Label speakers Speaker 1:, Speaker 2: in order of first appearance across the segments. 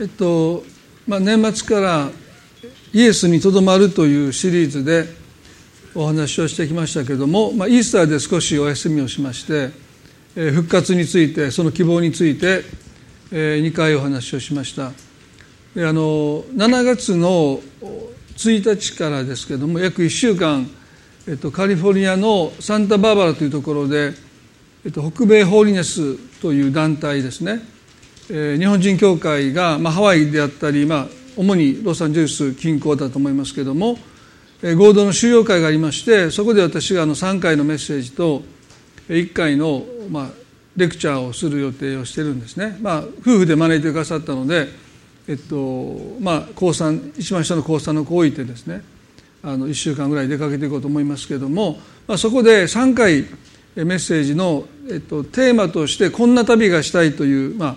Speaker 1: えっとまあ、年末からイエスにとどまるというシリーズでお話をしてきましたけれども、まあ、イースターで少しお休みをしまして、えー、復活についてその希望について、えー、2回お話をしました。であの7月の1日からですけれども約1週間、えっと、カリフォルニアのサンタバーバラというところで、えっと、北米ホーリネスという団体ですね。日本人協会が、まあ、ハワイであったり、まあ、主にロサンゼルス近郊だと思いますけれども合同の収容会がありましてそこで私があの3回のメッセージと1回の、まあ、レクチャーをする予定をしてるんですね、まあ、夫婦で招いてくださったので、えっとまあ、高3一番下の高3の子を置いてですねあの1週間ぐらい出かけていこうと思いますけれども、まあ、そこで3回メッセージの、えっと、テーマとしてこんな旅がしたいという、まあ、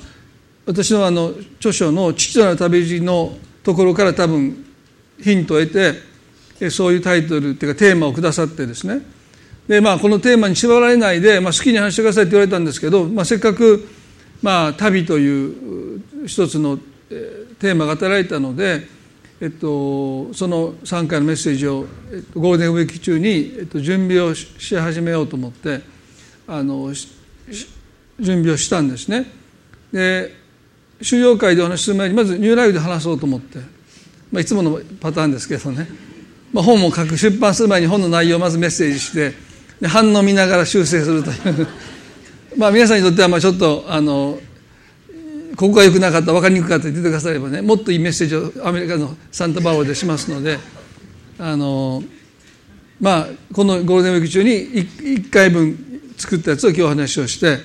Speaker 1: 私のあの著書の「父となる旅路」のところから多分ヒントを得てそういうタイトルっていうかテーマをくださってですねで、まあ、このテーマに縛られないで、まあ、好きに話してくださいって言われたんですけど、まあ、せっかく、まあ、旅という一つのテーマが与えられたので、えっと、その3回のメッセージを、えっと、ゴールデンウィーク中に、えっと、準備をし始めようと思ってあの準備をしたんですね。で収容会でお話しす前にまずニューライフで話そうと思って、まあ、いつものパターンですけどね、まあ、本を書く出版する前に本の内容をまずメッセージしてで反応見ながら修正するという。まあ皆さんにとってはまあちょっとあのここが良くなかった分かりにくかったって言ってくださればねもっといいメッセージをアメリカのサンタバオでしますのであのまあこのゴールデンウィーク中に 1, 1回分作ったやつを今日お話をして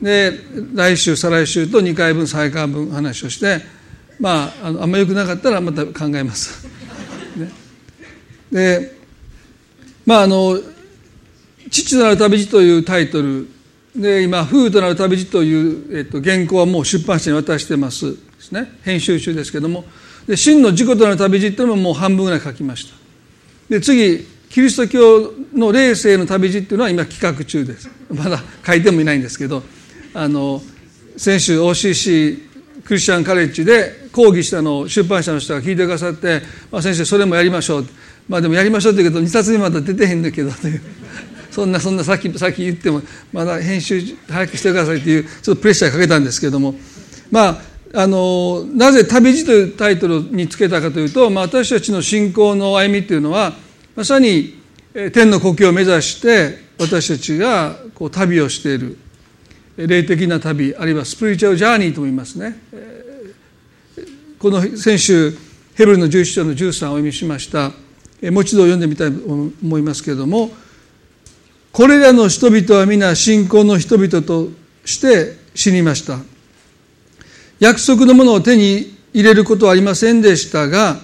Speaker 1: で来週再来週と2回分3回分話をしてまああのあんまよくなかったらまた考えます。ね、でまああの「父となる旅路」というタイトルで今「夫婦となる旅路」という、えっと、原稿はもう出版社に渡してます。ですね。編集中ですけども。で真の自己となる旅路っていうのももう半分ぐらい書きました。で次キリスト教の霊性の旅路っていうのは今企画中です。まだ書いてもいないんですけど。あの先週 OCC クリスチャンカレッジで講義したのを出版社の人が聞いてくださって「まあ、先生それもやりましょう」まあでもやりましょうって言うけど2冊目まだ出てへんだけどというそんなそんなさっきさっき言ってもまだ編集早くしてくださいっていうちょっとプレッシャーかけたんですけども。まああのなぜ「旅路」というタイトルにつけたかというと、まあ、私たちの信仰の歩みっていうのはまさに天の故郷を目指して私たちがこう旅をしている。霊的な旅あるいはスピリチュアルジャーニーとも言いますね。この先週ヘブルの11章の13をお読みしました。もう一度読んでみたいと思いますけれどもこれらの人々は皆信仰の人々として死にました。約束のものを手に入れることはありませんでしたが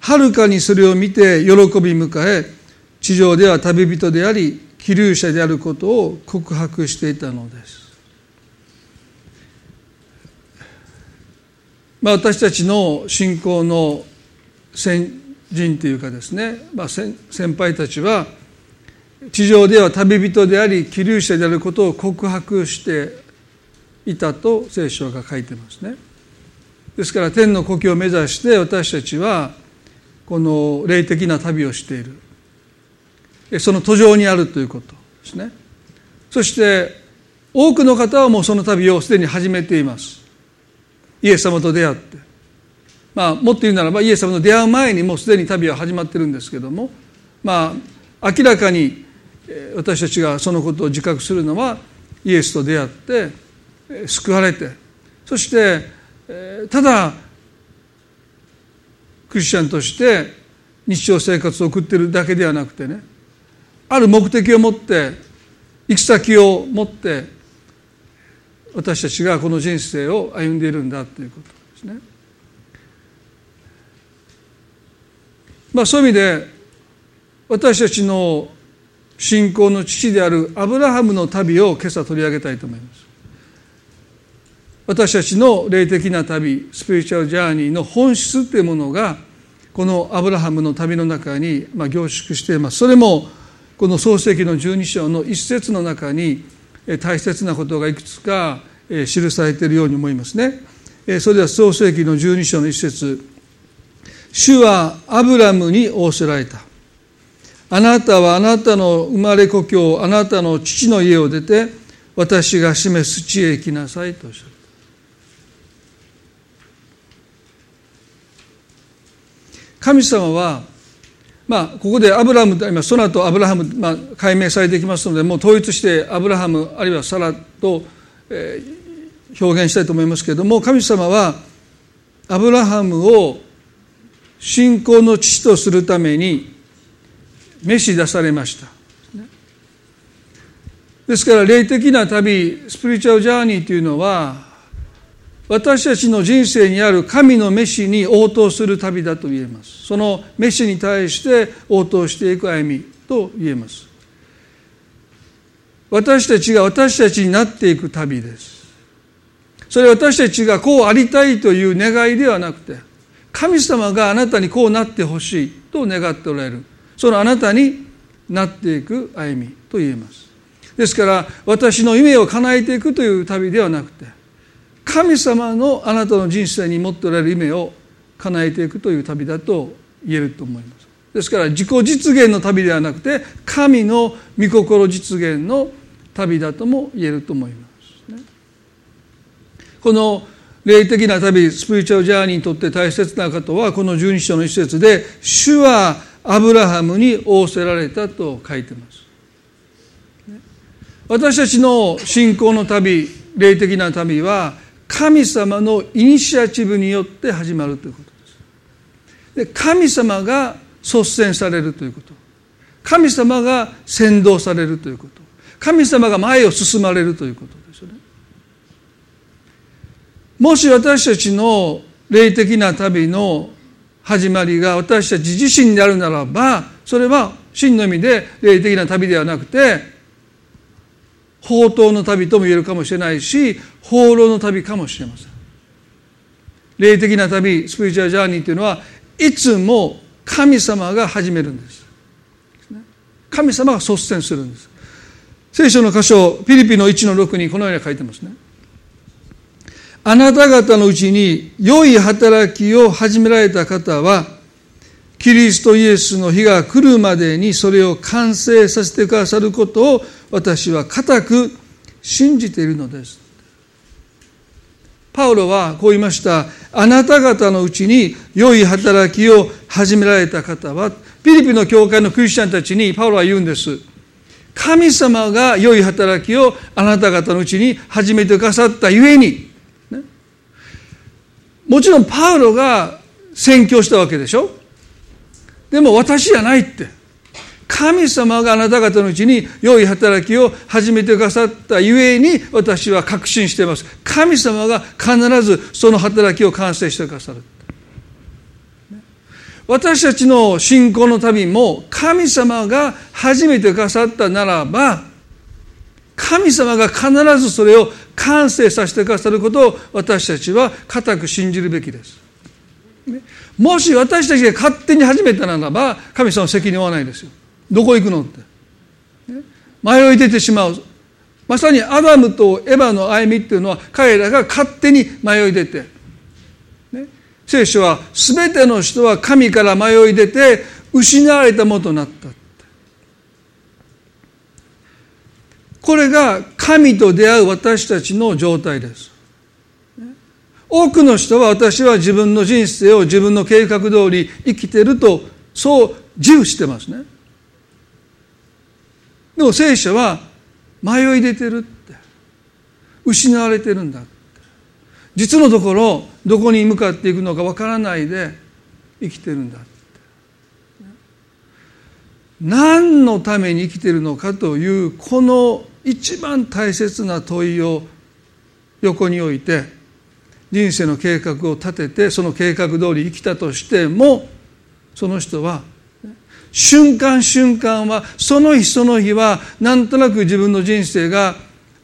Speaker 1: はるかにそれを見て喜び迎え地上では旅人であり気流者であることを告白していたのです。まあ、私たちの信仰の先人というかですね、まあ、先輩たちは地上では旅人であり気流者であることを告白していたと聖書が書いてますね。ですから天の故郷を目指して私たちはこの霊的な旅をしている。その途上にあるということですね。そして多くの方はもうその旅をすでに始めています。イエス様と出会って。まあもっと言うならばイエス様と出会う前にもうすでに旅は始まってるんですけどもまあ明らかに私たちがそのことを自覚するのはイエスと出会って救われてそしてただクリスチャンとして日常生活を送ってるだけではなくてねある目的を持って行き先を持って私たちがこの人生を歩んでいるんだということですね。まあ、そういう意味で私たちの信仰の父であるアブラハムの旅を今朝取り上げたいと思います。私たちの霊的な旅スピリチュアルジャーニーの本質というものがこのアブラハムの旅の中にま凝縮していますそれもこの創世記の12章の一節の中に大切なことがいくつか記されているように思いますね。それでは創世記の12章の一節。主はアブラムに仰せられた。あなたはあなたの生まれ故郷あなたの父の家を出て私が示す地へ行きなさいとおっしゃる。神様はまあここでアブラハム今その後アブラハム、まあ、解明されていきますのでもう統一してアブラハムあるいはサラと、えー、表現したいと思いますけれども神様はアブラハムを信仰の父とするために召し出されました。ですから霊的な旅スピリチュアルジャーニーというのは私たちの人生にある神の召しに応答する旅だと言えます。その召しに対して応答していく歩みと言えます。私たちが私たちになっていく旅です。それは私たちがこうありたいという願いではなくて神様があなたにこうなってほしいと願っておられる。そのあなたになっていく歩みと言えます。ですから私の夢を叶えていくという旅ではなくて神様のあなたの人生に持っておられる夢を叶えていくという旅だと言えると思います。ですから自己実現の旅ではなくて神の御心実現の旅だとも言えると思います、この霊的な旅スピリチュアルジャーニーにとって大切なことはこの十二章の一節で「主はアブラハムに仰せられた」と書いてます。私たちの信仰の旅霊的な旅は神様のイニシアチブによって始まるということです。で神様が率先されるということ。神様が先導されるということ。神様が前を進まれるということですよね。もし私たちの霊的な旅の始まりが私たち自身であるならばそれは真の意味で霊的な旅ではなくて宝刀の旅とも言えるかもしれないし放浪の旅かもしれません。霊的な旅スピリチュアルジャーニーというのはいつも神様が始めるんです。神様が率先するんです。聖書の箇所フィリピの1の6にこのように書いてますね。あなた方のうちに良い働きを始められた方はキリストイエスの日が来るまでにそれを完成させてくださることを私は固く信じているのです。パウロはこう言いました。あなた方のうちに良い働きを始められた方はフィリピンの教会のクリスチャンたちにパウロは言うんです。神様が良い働きをあなた方のうちに始めてくださったゆえに、ね、もちろんパウロが宣教したわけでしょ。でも私じゃないって。神様があなた方のうちに良い働きを始めてくださったゆえに私は確信しています。神様が必ずその働きを完成してくださる。私たちの信仰の旅も神様が始めてくださったならば神様が必ずそれを完成させてくださることを私たちは固く信じるべきです。もし私たちが勝手に始めたならば神様は責任はないですよ。どこ行くのって。迷い出てしまう。まさにアダムとエヴァの歩みっていうのは彼らが勝手に迷い出て。ね、聖書は全ての人は神から迷い出て失われたものとなった。これが神と出会う私たちの状態です。多くの人は私は自分の人生を自分の計画通り生きてるとそう自負してますね。でも聖書は迷い出てるって。失われてるんだって。実のところどこに向かっていくのかわからないで生きてるんだって。何のために生きてるのかというこの一番大切な問いを横に置いて人生の計画を立ててその計画通り生きたとしてもその人は瞬間瞬間はその日その日はなんとなく自分の人生が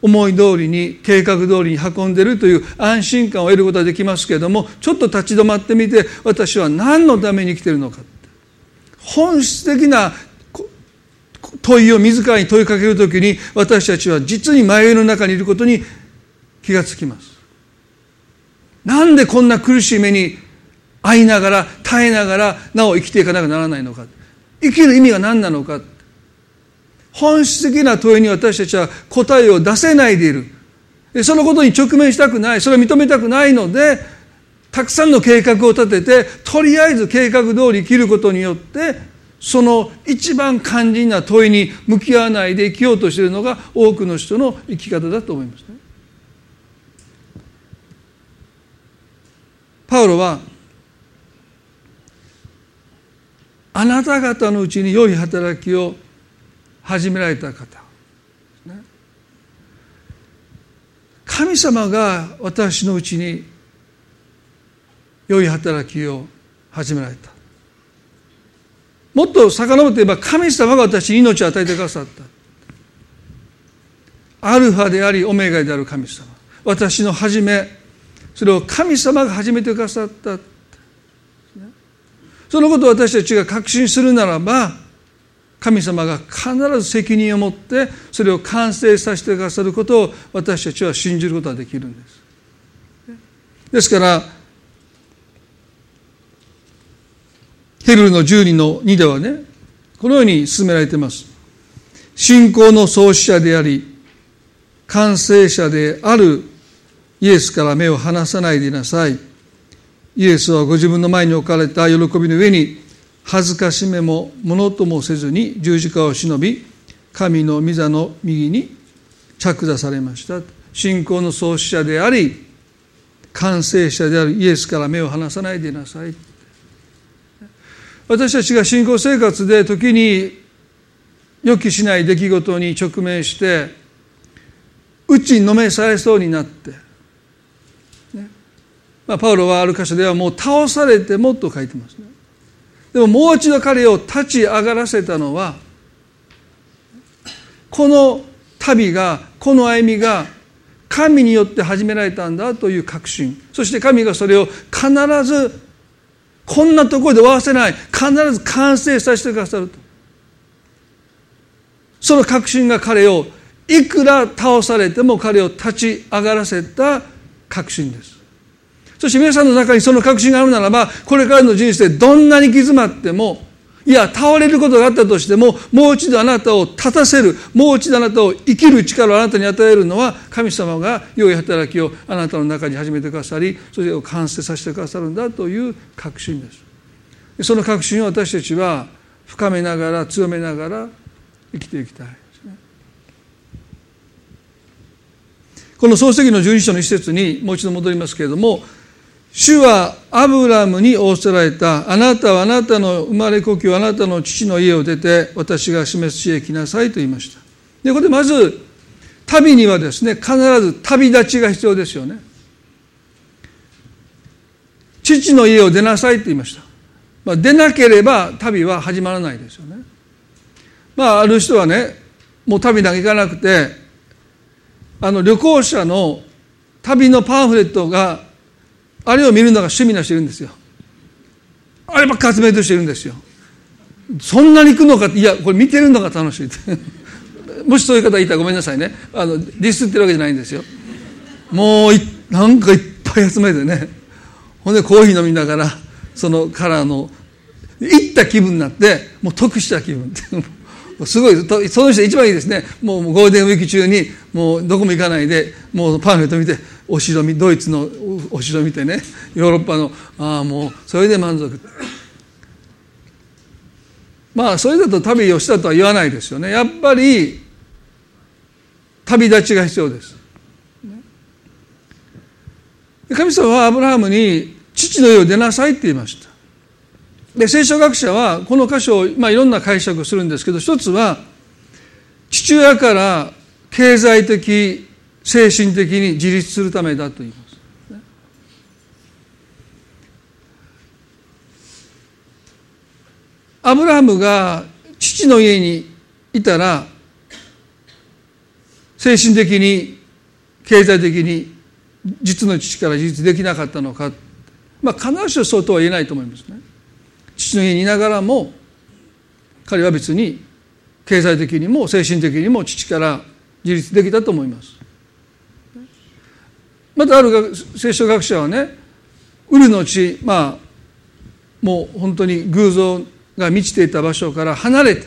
Speaker 1: 思い通りに計画通りに運んでるという安心感を得ることはできますけれどもちょっと立ち止まってみて私は何のために生きてるのか本質的な問いを自らに問いかけるときに私たちは実に迷いの中にいることに気がつきます。なんでこんな苦しい目に遭いながら耐えながらなお生きていかなきゃならないのか。生きる意味が何なのか。本質的な問いに私たちは答えを出せないでいる。そのことに直面したくない。それを認めたくないのでたくさんの計画を立ててとりあえず計画通り生きることによってその一番肝心な問いに向き合わないで生きようとしているのが多くの人の生き方だと思いますね。パウロはあなた方のうちに良い働きを始められた方。神様が私のうちに良い働きを始められた。もっと遡って言えば神様が私に命を与えてくださった。アルファでありオメガである神様。私の初めそれを神様が始めてくださった。そのことを私たちが確信するならば神様が必ず責任を持ってそれを完成させてくださることを私たちは信じることができるんです。ですからヘルルの12の2ではねこのように進められています。信仰の創始者であり完成者であるイエスから目を離さないでいなさい。イエスはご自分の前に置かれた喜びの上に恥ずかしめもものともせずに十字架を忍び神の御座の右に着座されました。信仰の創始者であり完成者であるイエスから目を離さないでなさい。私たちが信仰生活で時に予期しない出来事に直面してうちに飲めされそうになって、まあ、パウロはある箇所ではもう倒されてもと書いてますね。でももう一度彼を立ち上がらせたのはこの旅がこの歩みが神によって始められたんだという確信。そして神がそれを必ずこんなところで終わらせない。必ず完成させてくださると。その確信が彼をいくら倒されても彼を立ち上がらせた確信です。そして皆さんの中にその確信があるならばこれからの人生どんなに行き詰まってもいや倒れることがあったとしてももう一度あなたを立たせるもう一度あなたを生きる力をあなたに与えるのは神様が良い働きをあなたの中に始めてくださりそれを完成させてくださるんだという確信です。その確信を私たちは深めながら強めながら生きていきたい。この創世記の12章の一節にもう一度戻りますけれども主はアブラムに仰せられた。あなたはあなたの生まれ故郷、あなたの父の家を出て、私が示す地へ来なさいと言いました。で、ここでまず、旅にはですね、必ず旅立ちが必要ですよね。父の家を出なさいと言いました。まあ、出なければ旅は始まらないですよね。まあ、ある人はね、もう旅なんか行かなくて、あの旅行者の旅のパンフレットがあれを見るのが趣味な人いるんですよ。あればっか集めてる人いるんですよ。そんなに行くのかいやこれ見てるのが楽しい。もしそういう方いたらごめんなさいね。あのディスってるわけじゃないんですよ。もうなんかいっぱい集めてね。ほんでコーヒー飲みながらそのカラーの行った気分になってもう得した気分。すごい。その人一番いいですね。もうゴールデンウィーク中にもうどこも行かないでもうパンフレット見てお城見ドイツのお城見てねヨーロッパのああもうそれで満足。まあそれだと旅をしたとは言わないですよね。やっぱり旅立ちが必要です。神様はアブラハムに父の家を出なさいって言いました。で聖書学者はこの箇所を、まあ、いろんな解釈をするんですけど一つは父親から経済的精神的に自立するためだと言います。アブラハムが父の家にいたら精神的に経済的に実の父から自立できなかったのか。まあ必ずしもそうとは言えないと思いますね。父の家にいながらも彼は別に経済的にも精神的にも父から自立できたと思います。またある聖書学者はねウルの地まあもう本当に偶像が満ちていた場所から離れて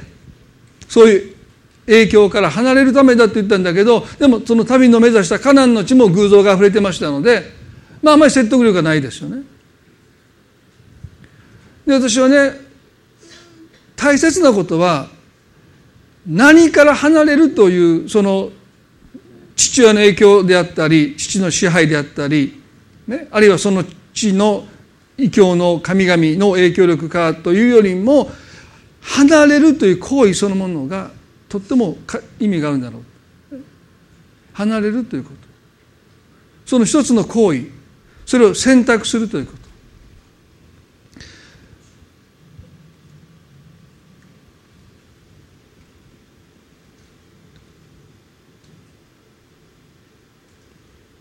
Speaker 1: そういう影響から離れるためだって言ったんだけどでもその旅の目指したカナンの地も偶像が溢れてましたのでまああまり説得力がないですよね。で私はね大切なことは何から離れるというその父親の影響であったり父の支配であったり、ね、あるいはその父の異教の神々の影響力かというよりも離れるという行為そのものがとっても意味があるんだろう。離れるということ。その一つの行為。それを選択するということ。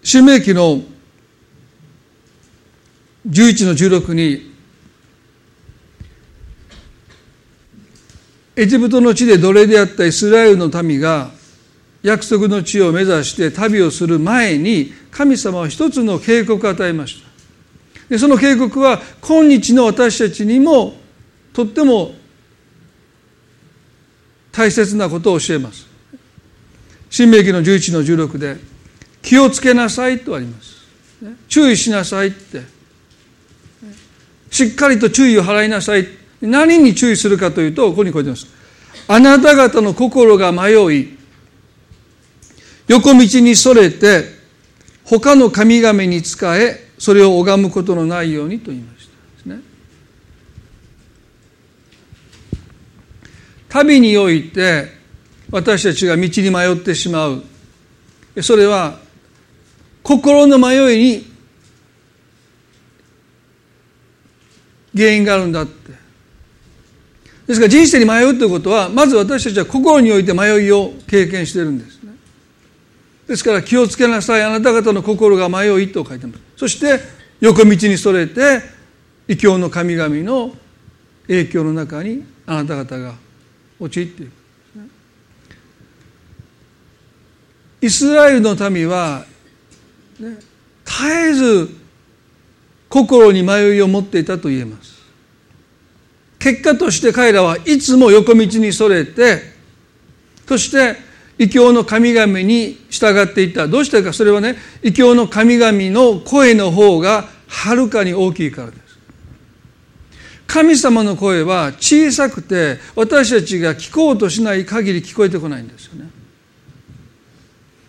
Speaker 1: 新明記の11の16にエジプトの地で奴隷であったイスラエルの民が約束の地を目指して旅をする前に神様は一つの警告を与えました。でその警告は今日の私たちにもとっても大切なことを教えます。新明記の11の16で気をつけなさいとあります。注意しなさいって。しっかりと注意を払いなさい。何に注意するかというとここに書いてます。あなた方の心が迷い横道にそれて他の神々に仕えそれを拝むことのないようにと言いました。ね。旅において私たちが道に迷ってしまう。それは心の迷いに原因があるんだって。ですから人生に迷うということはまず私たちは心において迷いを経験してるんですね。ですから気をつけなさい。あなた方の心が迷いと書いてます。そして横道にそれて異教の神々の影響の中にあなた方が陥っていくイスラエルの民は、絶えず心に迷いを持っていたと言えます。結果として彼らはいつも横道にそれてそして異教の神々に従っていった。どうしてかそれはね異教の神々の声の方がはるかに大きいからです。神様の声は小さくて私たちが聞こうとしない限り聞こえてこないんですよね。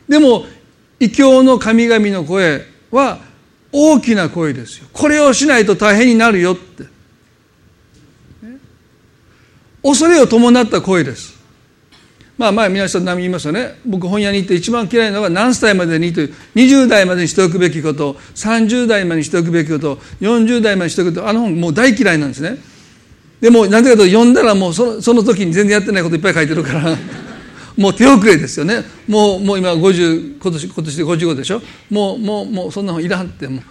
Speaker 1: でも異教の神々の声は大きな声ですよ。これをしないと大変になるよって。恐れを伴った声です。まあ前皆さん何言いますよね。僕本屋に行って一番嫌いなのは何歳までにという20代までにしておくべきこと30代までにしておくべきこと40代までにしておくこと。あの本もう大嫌いなんですね。でも何でかと読んだらもうそのその時に全然やってないこといっぱい書いてるから。もう手遅れですよね。もうもう今50今年今年で55でしょ？もうもうもうそんな本いらんっても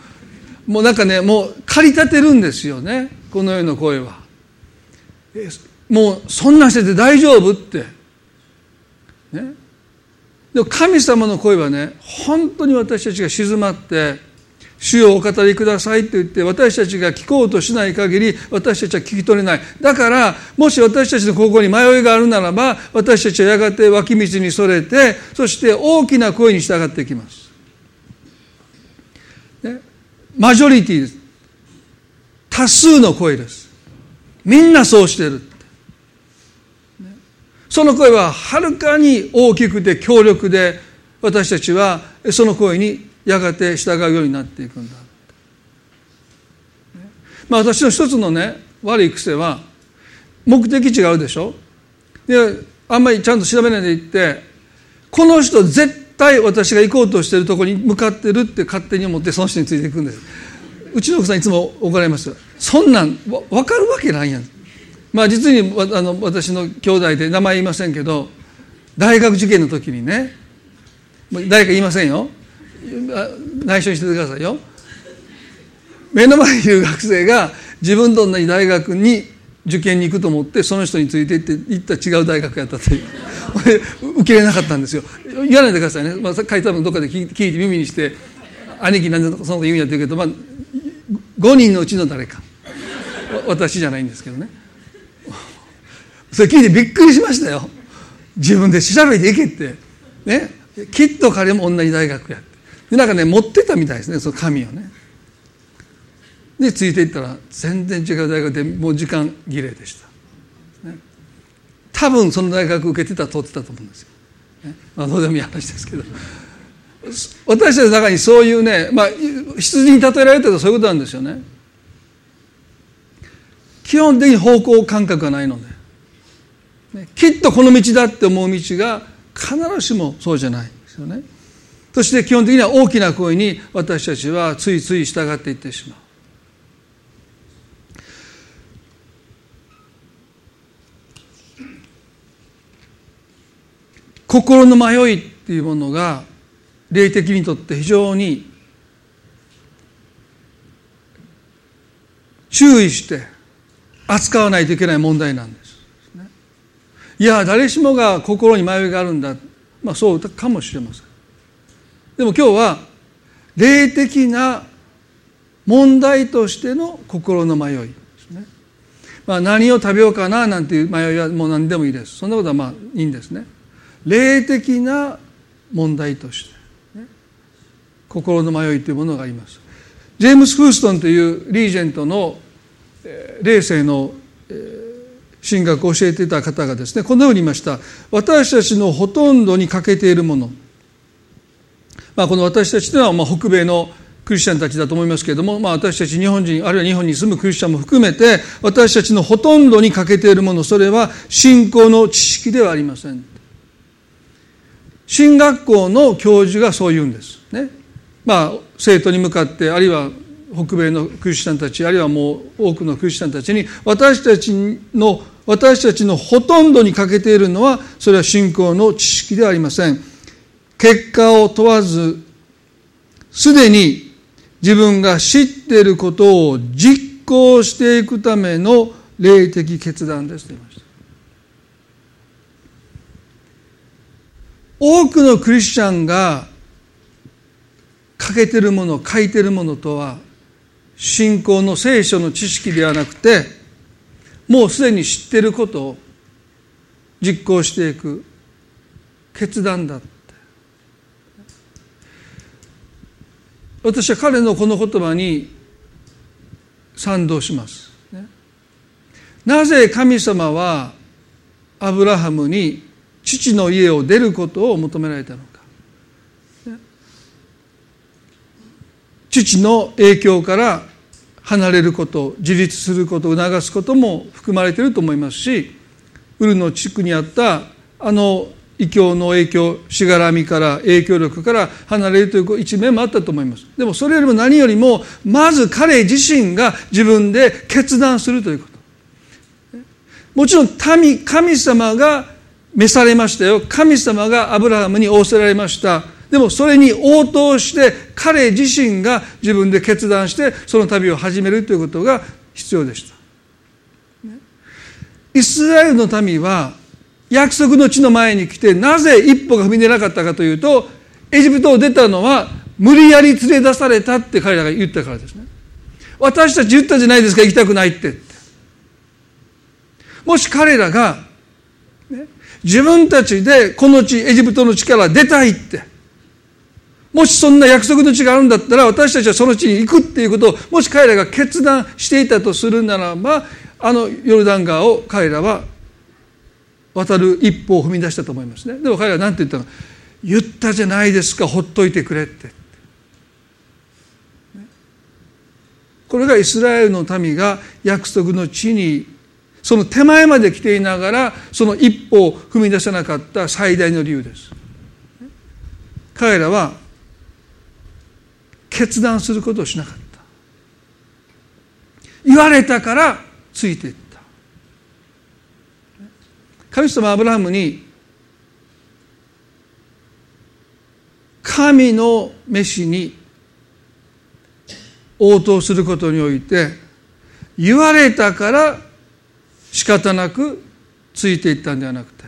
Speaker 1: う。もうなんかねもう駆り立てるんですよね。この世の声は。もうそんなしてて大丈夫って。ね？でも神様の声はね本当に私たちが静まって主よお語りくださいと言って私たちが聞こうとしない限り私たちは聞き取れない。だからもし私たちの心に迷いがあるならば私たちはやがて脇道にそれてそして大きな声に従っていきます、ね、マジョリティです。多数の声です。みんなそうしてる。その声ははるかに大きくて強力で私たちはその声にやがて従うようになっていくんだ。まあ私の一つのね悪い癖は目的地があるでしょ？であんまりちゃんと調べないでいってこの人絶対私が行こうとしているところに向かってるって勝手に思ってその人についていくんです。うちの奥さんいつも怒られますそんなん分かるわけないやん。まあ実にあの私の兄弟で名前言いませんけど大学受験の時にね誰か言いませんよ。内緒にしててくださいよ。目の前にいる学生が自分と同じ大学に受験に行くと思ってその人について行って行った違う大学やったという。受け入れなかったんですよ。言わないでくださいね、まあ、書いたのどっかで聞いて耳にして兄貴なんでそのこと言うんやって言うけど、まあ、5人のうちの誰か。私じゃないんですけどね。それ聞いてびっくりしましたよ。自分で調べていけって。ね。きっと彼も同じ大学やって。なんかね持ってたみたいですねその紙をね。でついていったら全然違う大学でもう時間儀礼でした、ね、多分その大学受けてた通ってたと思うんですよ、ね、まあどうでもいい話ですけど。私たちの中にそういうね、まあ、羊に例えられてるとそういうことなんですよね。基本的に方向感覚がないので、ね、きっとこの道だって思う道が必ずしもそうじゃないですよね。そして基本的には大きな声に私たちはついつい従っていってしまう心の迷いっていうものが霊的にとって非常に注意して扱わないといけない問題なんです。いや誰しもが心に迷いがあるんだ、まあ、そうかもしれません。でも今日は霊的な問題としての心の迷いですね。まあ、何を食べようかななんていう迷いはもう何でもいいです。そんなことはまあいいんですね。霊的な問題として心の迷いというものがありますジェームス・フーストンというリージェントの霊性の神学を教えていた方がですねこのように言いました私たちのほとんどに欠けているもの、まあ、この私たちというのはまあ北米のクリスチャンたちだと思いますけれども、まあ、私たち日本人あるいは日本に住むクリスチャンも含めて私たちのほとんどに欠けているものそれは信仰の知識ではありません。進学校の教授がそう言うんです。ね。まあ、生徒に向かってあるいは北米のクリスチャンたちあるいはもう多くのクリスチャンたちに私たちの私たちのほとんどに欠けているのはそれは信仰の知識ではありません。結果を問わずすでに自分が知っていることを実行していくための霊的決断ですと言いました。多くのクリスチャンが欠けてるもの書いてるものとは信仰の聖書の知識ではなくてもうすでに知ってることを実行していく決断だって私は彼のこの言葉に賛同します、なぜ神様はアブラハムに父の家を出ることを求められたのか。父の影響から離れること自立することを促すことも含まれていると思いますしウルの地区にあったあの異教の影響しがらみから影響力から離れるという一面もあったと思います。でもそれよりも何よりもまず彼自身が自分で決断するということ。もちろん民神様が召されましたよ。神様がアブラハムに仰せられました。でもそれに応答して彼自身が自分で決断してその旅を始めるということが必要でした。イスラエルの民は約束の地の前に来てなぜ一歩が踏み出なかったかというとエジプトを出たのは無理やり連れ出されたって彼らが言ったからですね。私たち言ったじゃないですか行きたくないって。もし彼らが、ね、自分たちでこの地エジプトの地から出たいってもしそんな約束の地があるんだったら私たちはその地に行くっていうことをもし彼らが決断していたとするならばあのヨルダン川を彼らは渡る一歩を踏み出したと思いますね。でも彼らは何て言ったの？言ったじゃないですかほっといてくれって。これがイスラエルの民が約束の地にその手前まで来ていながらその一歩を踏み出せなかった最大の理由です。彼らは決断することをしなかった。言われたからついていった。神様アブラハムに神の飯に応答することにおいて言われたから仕方なくついていったんではなくて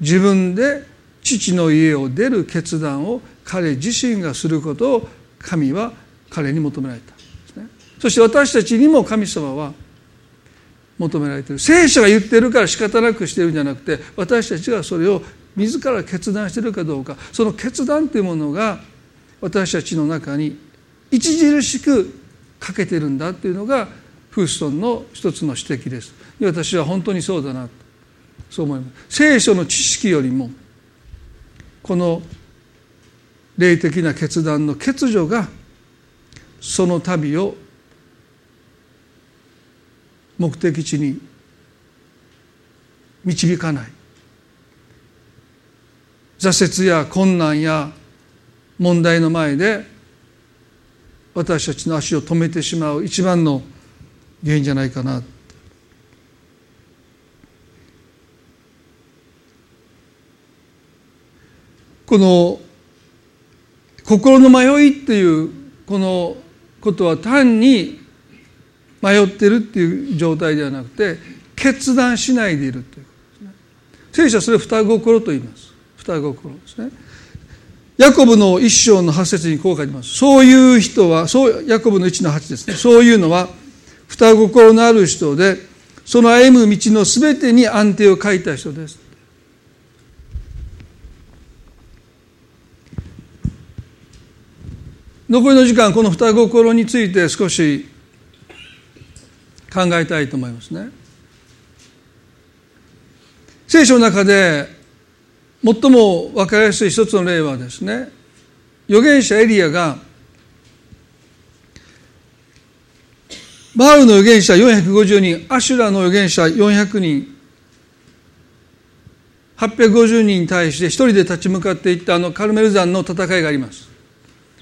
Speaker 1: 自分で父の家を出る決断を彼自身がすることを神は彼に求められたそして私たちにも神様は求められている聖書が言ってるから仕方なくしてるんじゃなくて私たちがそれを自ら決断してるかどうかその決断というものが私たちの中に著しく欠けてるんだというのがフーストンの一つの指摘です私は本当にそうだなとそう思います。聖書の知識よりもこの霊的な決断の欠如がその旅を目的地に導かない。挫折や困難や問題の前で私たちの足を止めてしまう一番の原因じゃないかな。この心の迷いっていうこのことは単に迷ってるっていう状態ではなくて決断しないでいるという。ことですね聖書はそれを双心と言います。双心ですね。ヤコブの一章の八節にこう書いてます。そういう人はそうヤコブの一の八ですね。そういうのは双心のある人でその歩む道のすべてに安定を書いた人です。残りの時間この双心について少し考えたいと思いますね。聖書の中で最も分かりやすい一つの例はですね預言者エリアがバールの預言者450人アシュラの預言者400人850人に対して一人で立ち向かっていったあのカルメル山の戦いがあります。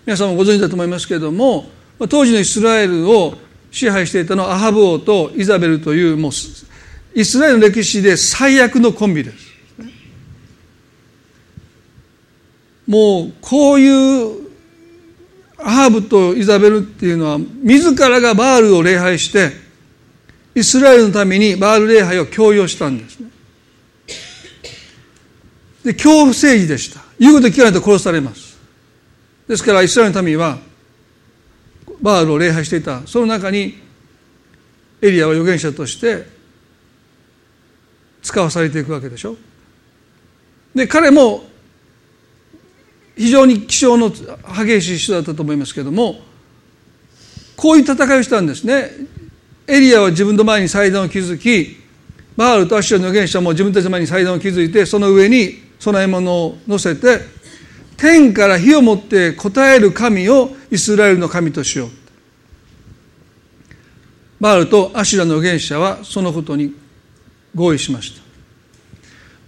Speaker 1: 皆さんもご存知だと思いますけれども当時のイスラエルを支配していたのはアハブ王とイザベルというもうイスラエルの歴史で最悪のコンビです。もうこういうアハブとイザベルっていうのは自らがバールを礼拝してイスラエルのためにバール礼拝を強要したんですね。で恐怖政治でした。言うこと聞かないと殺されます。ですからイスラエルの民はバールを礼拝していた。その中にエリアは預言者として使わされていくわけでしょ。で彼も非常に気性の激しい人だったと思いますけどもこういう戦いをしたんですね。エリアは自分の前に祭壇を築きバールとアッシュの預言者も自分たちの前に祭壇を築いてその上に供え物を乗せて天から火を持って答える神をイスラエルの神としよう。バールとアシュラの預言者はそのことに合意しました。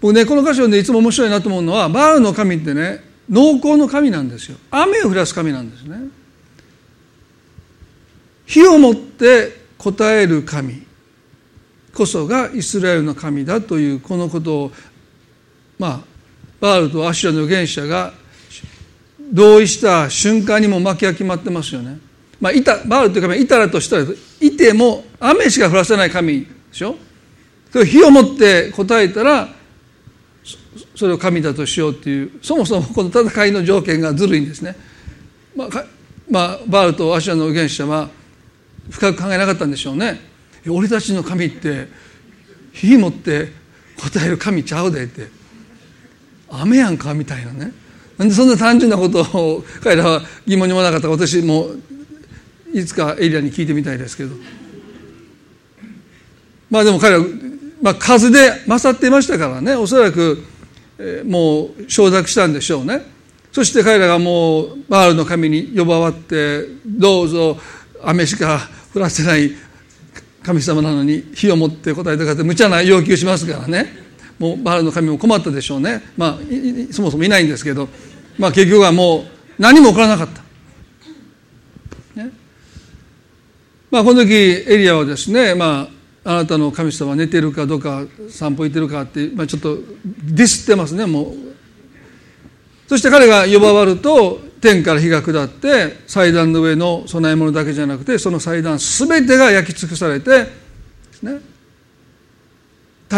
Speaker 1: 僕ねこの箇所でいつも面白いなと思うのはバールの神ってね農耕の神なんですよ。雨を降らす神なんですね。火を持って答える神こそがイスラエルの神だというこのことをまあバールとアシュラの預言者が同意した瞬間にも負けは決まってますよね。まあ、いたバールという神はいたらとしたらいても雨しか降らせない神でしょ？それ火を持って答えたらそれを神だとしようっていうそもそもこの戦いの条件がずるいんですね。まあまあ、バールとアシュラの預言者は深く考えなかったんでしょうね。俺たちの神って火持って答える神ちゃうでって雨やんかみたいなねそんな単純なことを彼らは疑問にもなかったか私もいつかエリアに聞いてみたいですけど。まあでも彼ら、まあ、数で勝っていましたからね。おそらく、え、もう承諾したんでしょうね。そして彼らがもうバールの神に呼ばわってどうぞ雨しか降らせない神様なのに火を持って答えてください無茶な要求しますからね。もうバールの神も困ったでしょうね。まあそもそもいないんですけど。まあ、結局はもう何も起こらなかった。ね。まあ、この時エリアはですね、まあ、あなたの神様は寝てるかどうか散歩行ってるかって、まあ、ちょっとディスってますねもう。そして彼が呼ばわると天から火が下って祭壇の上の供え物だけじゃなくてその祭壇全てが焼き尽くされてね。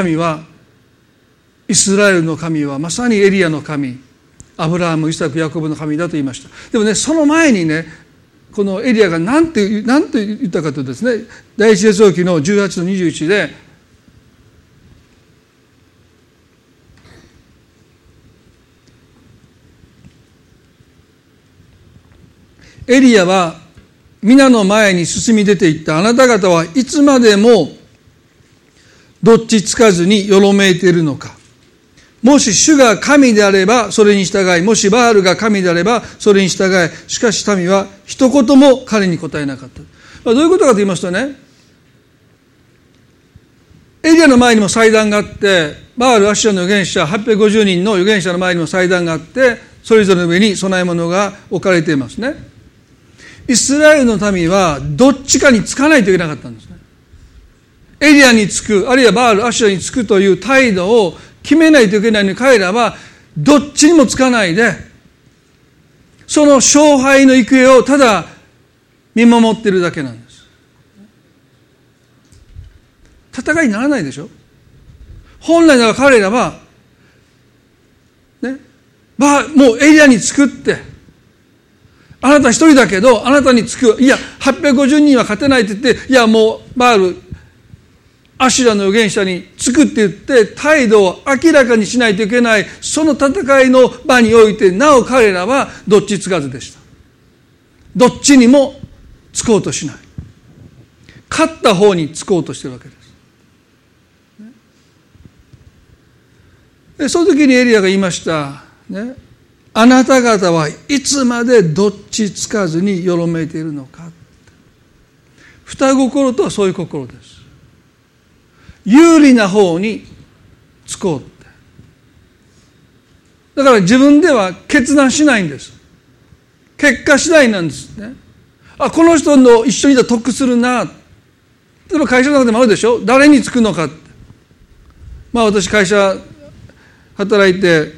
Speaker 1: 民はイスラエルの神はまさにエリアの神。アブラハムイサクヤコブの神だと言いました。でもねその前にねこのエリアが何て何て言ったかというとですね第一列王記の18の21でエリアは皆の前に進み出ていった。あなた方はいつまでもどっちつかずによろめいているのか。もし主が神であればそれに従いもしバールが神であればそれに従いしかし民は一言も彼に答えなかった、まあ、どういうことかと言いますとねエリアの前にも祭壇があってバール・アッシャの預言者850人の預言者の前にも祭壇があってそれぞれの上に供え物が置かれていますね。イスラエルの民はどっちかにつかないといけなかったんですね。エリアにつくあるいはバール・アッシャにつくという態度を決めないといけないのに彼らはどっちにもつかないでその勝敗の行方をただ見守ってるだけなんです。戦いにならないでしょ？本来なら彼らはねまあもうエリアに作ってあなた一人だけどあなたにつくいや850人は勝てないって言っていやもうバールアシュラの預言者につくって言って態度を明らかにしないといけない。その戦いの場においてなお彼らはどっちつかずでした。どっちにもつこうとしない。勝った方につこうとしてるわけです。でその時にエリアが言いました。ね。あなた方はいつまでどっちつかずによろめいているのか。双心とはそういう心です。有利な方につこうって。だから自分では決断しないんです。結果次第なんですね。あこの人の一緒にいたら得するな。例えば会社の中でもあるでしょ。誰につくのかまあ私会社働いて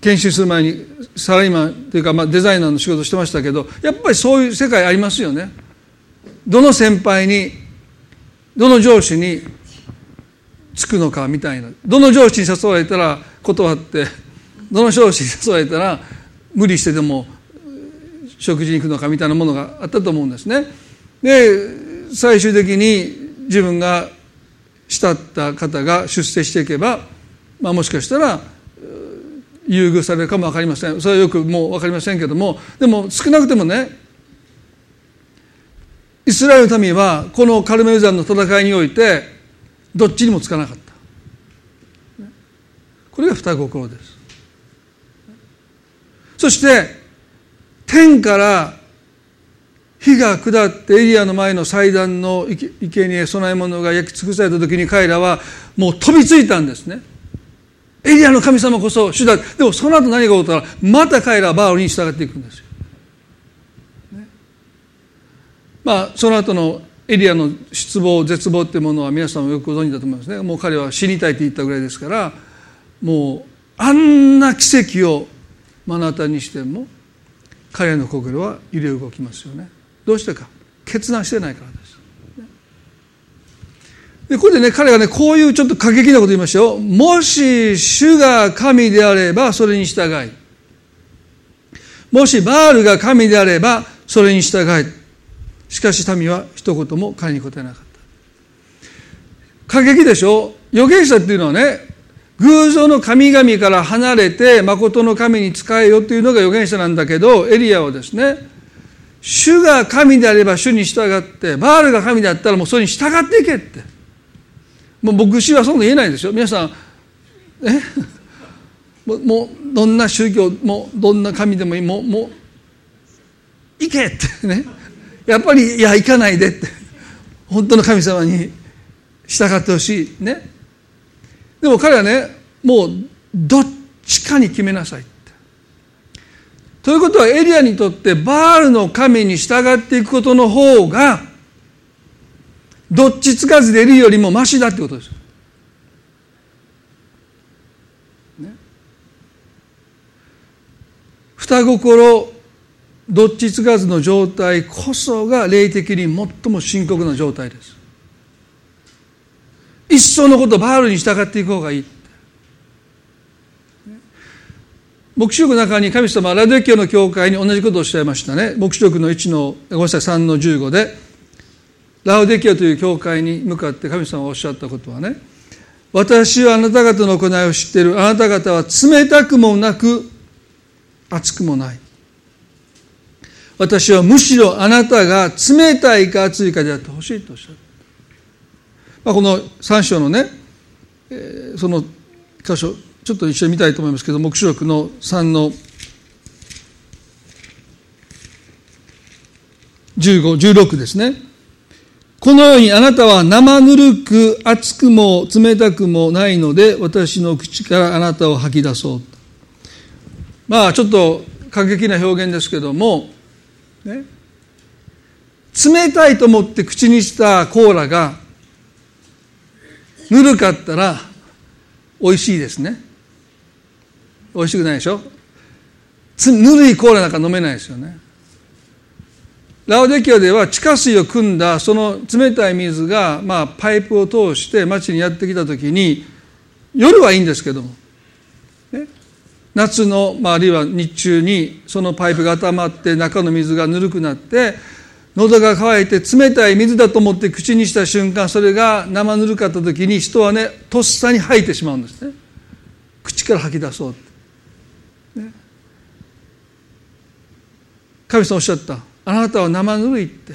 Speaker 1: 研修する前にサラリーマンというか、まあ、デザイナーの仕事してましたけどやっぱりそういう世界ありますよね。どの先輩にどの上司につくのかみたいな。どの上司に誘われたら断ってどの上司に誘われたら無理してでも食事に行くのかみたいなものがあったと思うんですね。で最終的に自分が慕った方が出世していけば、まあ、もしかしたら優遇されるかも分かりません。それはよくもう分かりませんけども。でも少なくてもねイスラエルの民はこのカルメル山の戦いにおいてどっちにもつかなかった。これが双心です。そして天から火が下ってエリアの前の祭壇の生贄供え物が焼き尽くされた時に彼らはもう飛びついたんですね。エリアの神様こそ主だ。でもその後何が起こったらまた彼らはバールに従っていくんですよ、まあその後のエリアの失望絶望ってものは皆さんもよくご存知だと思いますね。もう彼は死にたいって言ったぐらいですからもうあんな奇跡を目の当たりにしても彼の心は揺れ動きますよね。どうしてか。決断してないからです。でこれでね彼がねこういうちょっと過激なこと言いましたよ。もし主が神であればそれに従い。もしバールが神であればそれに従い。しかし民は一言も彼に答えなかった。過激でしょ？預言者っていうのはね偶像の神々から離れて誠の神に仕えよっていうのが預言者なんだけどエリアはですね主が神であれば主に従ってバールが神であったらもうそれに従っていけって。もう牧師はそんな言えないですよ皆さんえ？もうもうどんな宗教もどんな神でもいいもうもう行けってね。やっぱりいや行かないでって本当の神様に従ってほしい。ね。でも彼はねもうどっちかに決めなさいって。ということはエリアにとってバールの神に従っていくことの方がどっちつかずでいるよりもましだってことですね、双心どっちつかずの状態こそが霊的に最も深刻な状態です。一層のことバールに従っていく方がいい。黙示録の中に神様はラデキオの教会に同じことをおっしゃいましたね。黙示録の1のごめんなさい3の15でラウデキオという教会に向かって神様がおっしゃったことはね私はあなた方の行いを知っている。あなた方は冷たくもなく熱くもない。私はむしろあなたが冷たいか熱いかであってほしいとおっしゃる、まあ、この3章のね、えー、その箇所ちょっと一緒に見たいと思いますけど黙示録の3の1516ですね。このようにあなたは生ぬるく熱くも冷たくもないので私の口からあなたを吐き出そう。まあちょっと過激な表現ですけども、ね、冷たいと思って口にしたコーラがぬるかったら美味しいですね。美味しくないでしょ？ぬるいコーラなんか飲めないですよね。ラオデキアでは地下水を汲んだその冷たい水が、まあ、パイプを通して町にやってきた時に夜はいいんですけども、夏の、まあ、あるいは日中にそのパイプが温まって中の水がぬるくなって喉が渇いて冷たい水だと思って口にした瞬間それが生ぬるかった時に人はねとっさに吐いてしまうんですね。口から吐き出そうね、神様おっしゃった。あなたは生ぬるいって。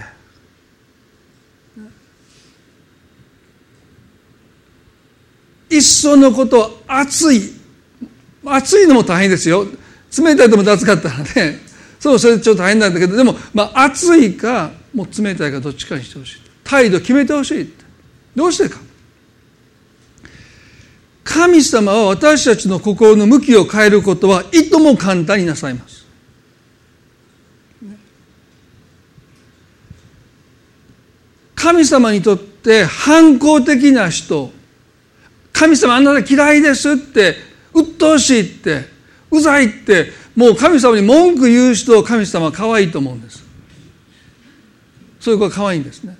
Speaker 1: 一層のこと熱い熱いのも大変ですよ。冷たいとも熱かったらね。そうそれちょっと大変なんだけど。でも、まあ、熱いかもう冷たいかどっちかにしてほしい。態度決めてほしいどうしてか。神様は私たちの心の向きを変えることはいとも簡単になさいます。神様にとって反抗的な人。神様あなた嫌いですって鬱陶しいってうざいってもう神様に文句言う人を神様は可愛いと思うんです。そういう子は可愛いんですね。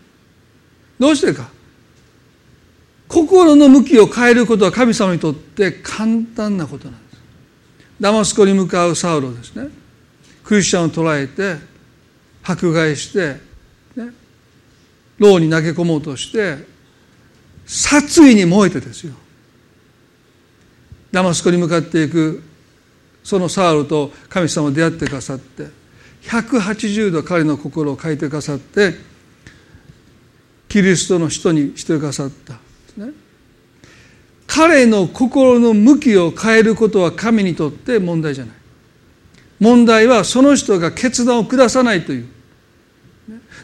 Speaker 1: どうしてか。心の向きを変えることは神様にとって簡単なことなんです。ダマスコに向かうサウロですね。クリスチャンを捕らえて迫害してね。牢に投げ込もうとして殺意に燃えてですよ。ダマスコに向かっていくそのサウルと神様出会ってくださって180度彼の心を変えてくださってキリストの人にしてくださった。ね。彼の心の向きを変えることは神にとって問題じゃない。問題はその人が決断を下さないという。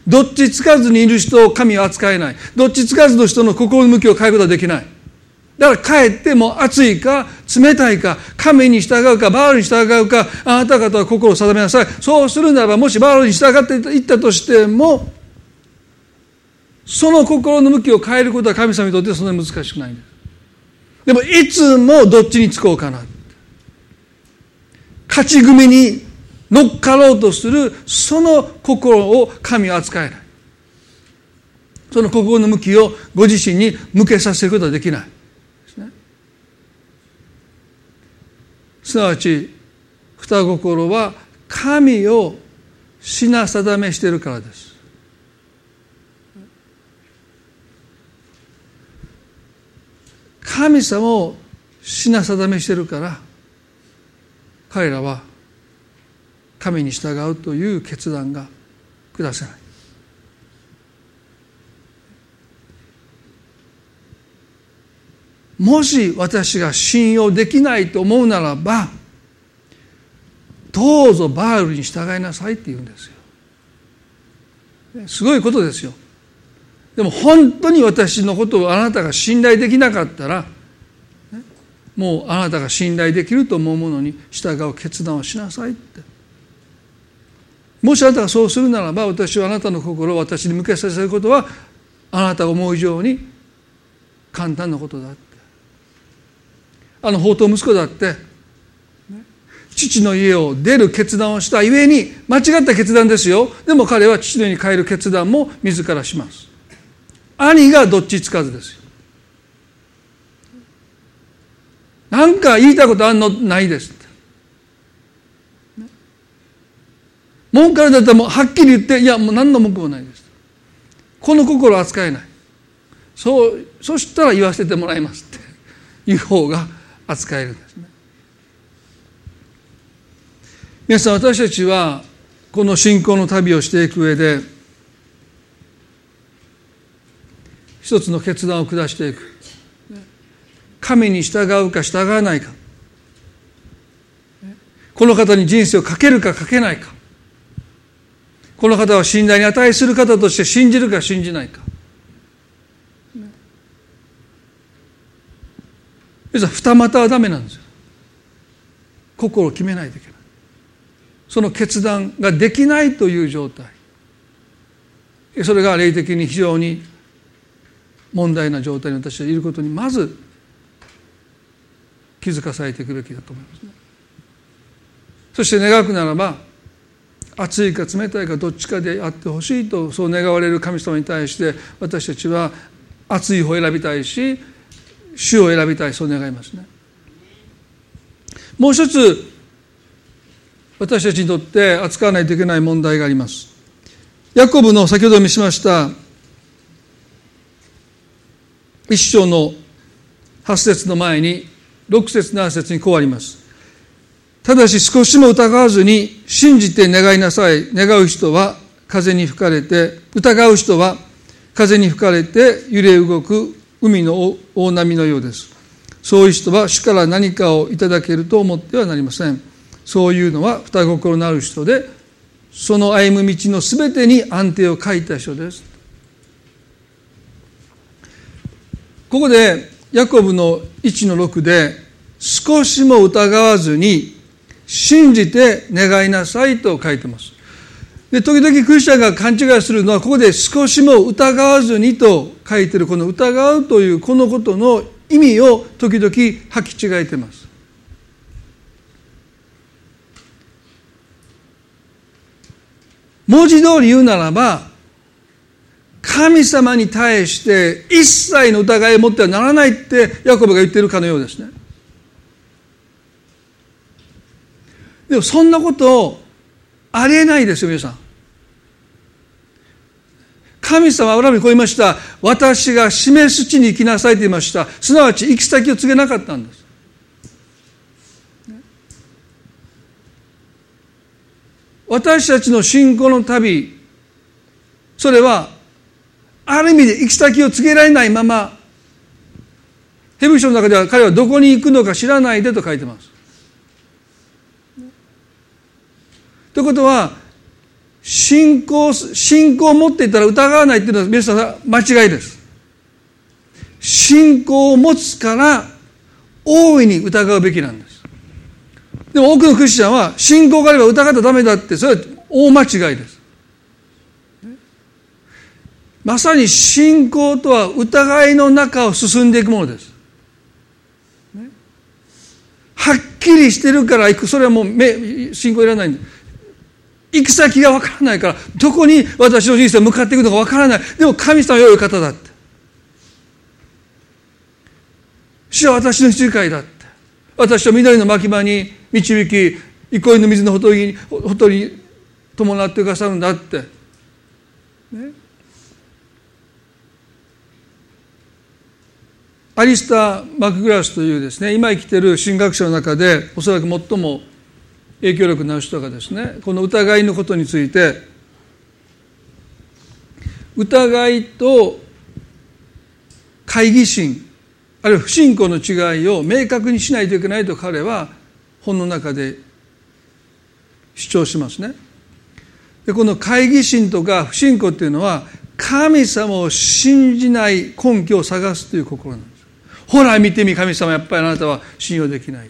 Speaker 1: どっちつかずにいる人を神は扱えない。どっちつかずの人の心の向きを変えることはできない。だからかえっても熱いか冷たいか神に従うかバールに従うかあなた方は心を定めなさい。そうするならばもしバールに従っていったとしてもその心の向きを変えることは神様にとってそんなに難しくない。んですでもいつもどっちにつこうかな。勝ち組に乗っかろうとするその心を神は扱えない。その心の向きをご自身に向けさせることはできないですねすなわち双心は神を品定めしているからです。神様を品定めしているから彼らは神に従うという決断が下せない。もし私が信用できないと思うならばどうぞバールに従いなさいって言うんですよ。すごいことですよ。でも本当に私のことをあなたが信頼できなかったらもうあなたが信頼できると思うものに従う決断をしなさいって。もしあなたがそうするならば私はあなたの心を私に向けさせることはあなたが思う以上に簡単なことだって。あの宝刀息子だって。父の家を出る決断をしたゆえに間違った決断ですよ。でも彼は父の家に帰る決断も自らします。兄がどっちつかずですよ。なんか言いたいことあんの？ないです文句あるだったらもうはっきり言っていやもう何の文句もないです。この心扱えない。そうそしたら言わせてもらいますって。いう方が扱えるんですね。皆さん私たちはこの信仰の旅をしていく上で一つの決断を下していく。神に従うか従わないか。この方に人生をかけるかかけないか。この方は信頼に値する方として信じるか信じないか。二股はダメなんですよ。心を決めないといけない。その決断ができないという状態。それが霊的に非常に問題な状態に私はいることにまず気づかされていくべきだと思いますね。そして願くならば熱いか冷たいかどっちかであってほしいとそう願われる神様に対して私たちは熱い方を選びたいし主を選びたいそう願いますね。もう一つ私たちにとって扱わないといけない問題があります。ヤコブの先ほど見しました一章の8節の前に6節7節にこうあります。ただし少しも疑わずに信じて願いなさい。願う人は風に吹かれて疑う人は風に吹かれて揺れ動く海の大波のようです。そういう人は主から何かをいただけると思ってはなりません。そういうのは双心のある人でその歩む道のすべてに安定を書いた人です。ここでヤコブの1の6で少しも疑わずに信じて願いなさいと書いてます。で、時々クリスチャンが勘違いするのは、ここで少しも疑わずにと書いてるこの疑うというこのことの意味を時々履き違えてます。文字通り言うならば、神様に対して一切の疑いを持ってはならないってヤコブが言ってるかのようですね。でもそんなことありえないですよ皆さん。神様はアブラムにこう言いました。私が示す地に行きなさいと言いました。すなわち行き先を告げなかったんです。私たちの信仰の旅、それは、ある意味で行き先を告げられないまま、ヘブ書の中では彼はどこに行くのか知らないでと書いてます。ということは、信仰、信仰を持っていたら疑わないっていうのは皆さん間違いです。信仰を持つから大いに疑うべきなんです。でも多くのクリスチャンは信仰があれば疑ったらダメだって、それは大間違いです。まさに信仰とは疑いの中を進んでいくものです。はっきりしてるから行く、それはもう信仰いらないんです。行く先がわからないから、どこに私の人生向かっていくのかわからない。でも神様は良い方だって。主は私の羊飼いだって。私を緑の牧場に導き、憩いの水のほとりに、ほとりに伴ってくださるんだって。ね。アリスター・マクグラスというですね、今生きている神学者の中で、おそらく最も影響力のある人がですねこの疑いのことについて疑いと懐疑心あるいは不信仰の違いを明確にしないといけないと彼は本の中で主張しますね。でこの懐疑心とか不信仰っていうのは神様を信じない根拠を探すという心なんです。ほら見てみ神様やっぱりあなたは信用できない。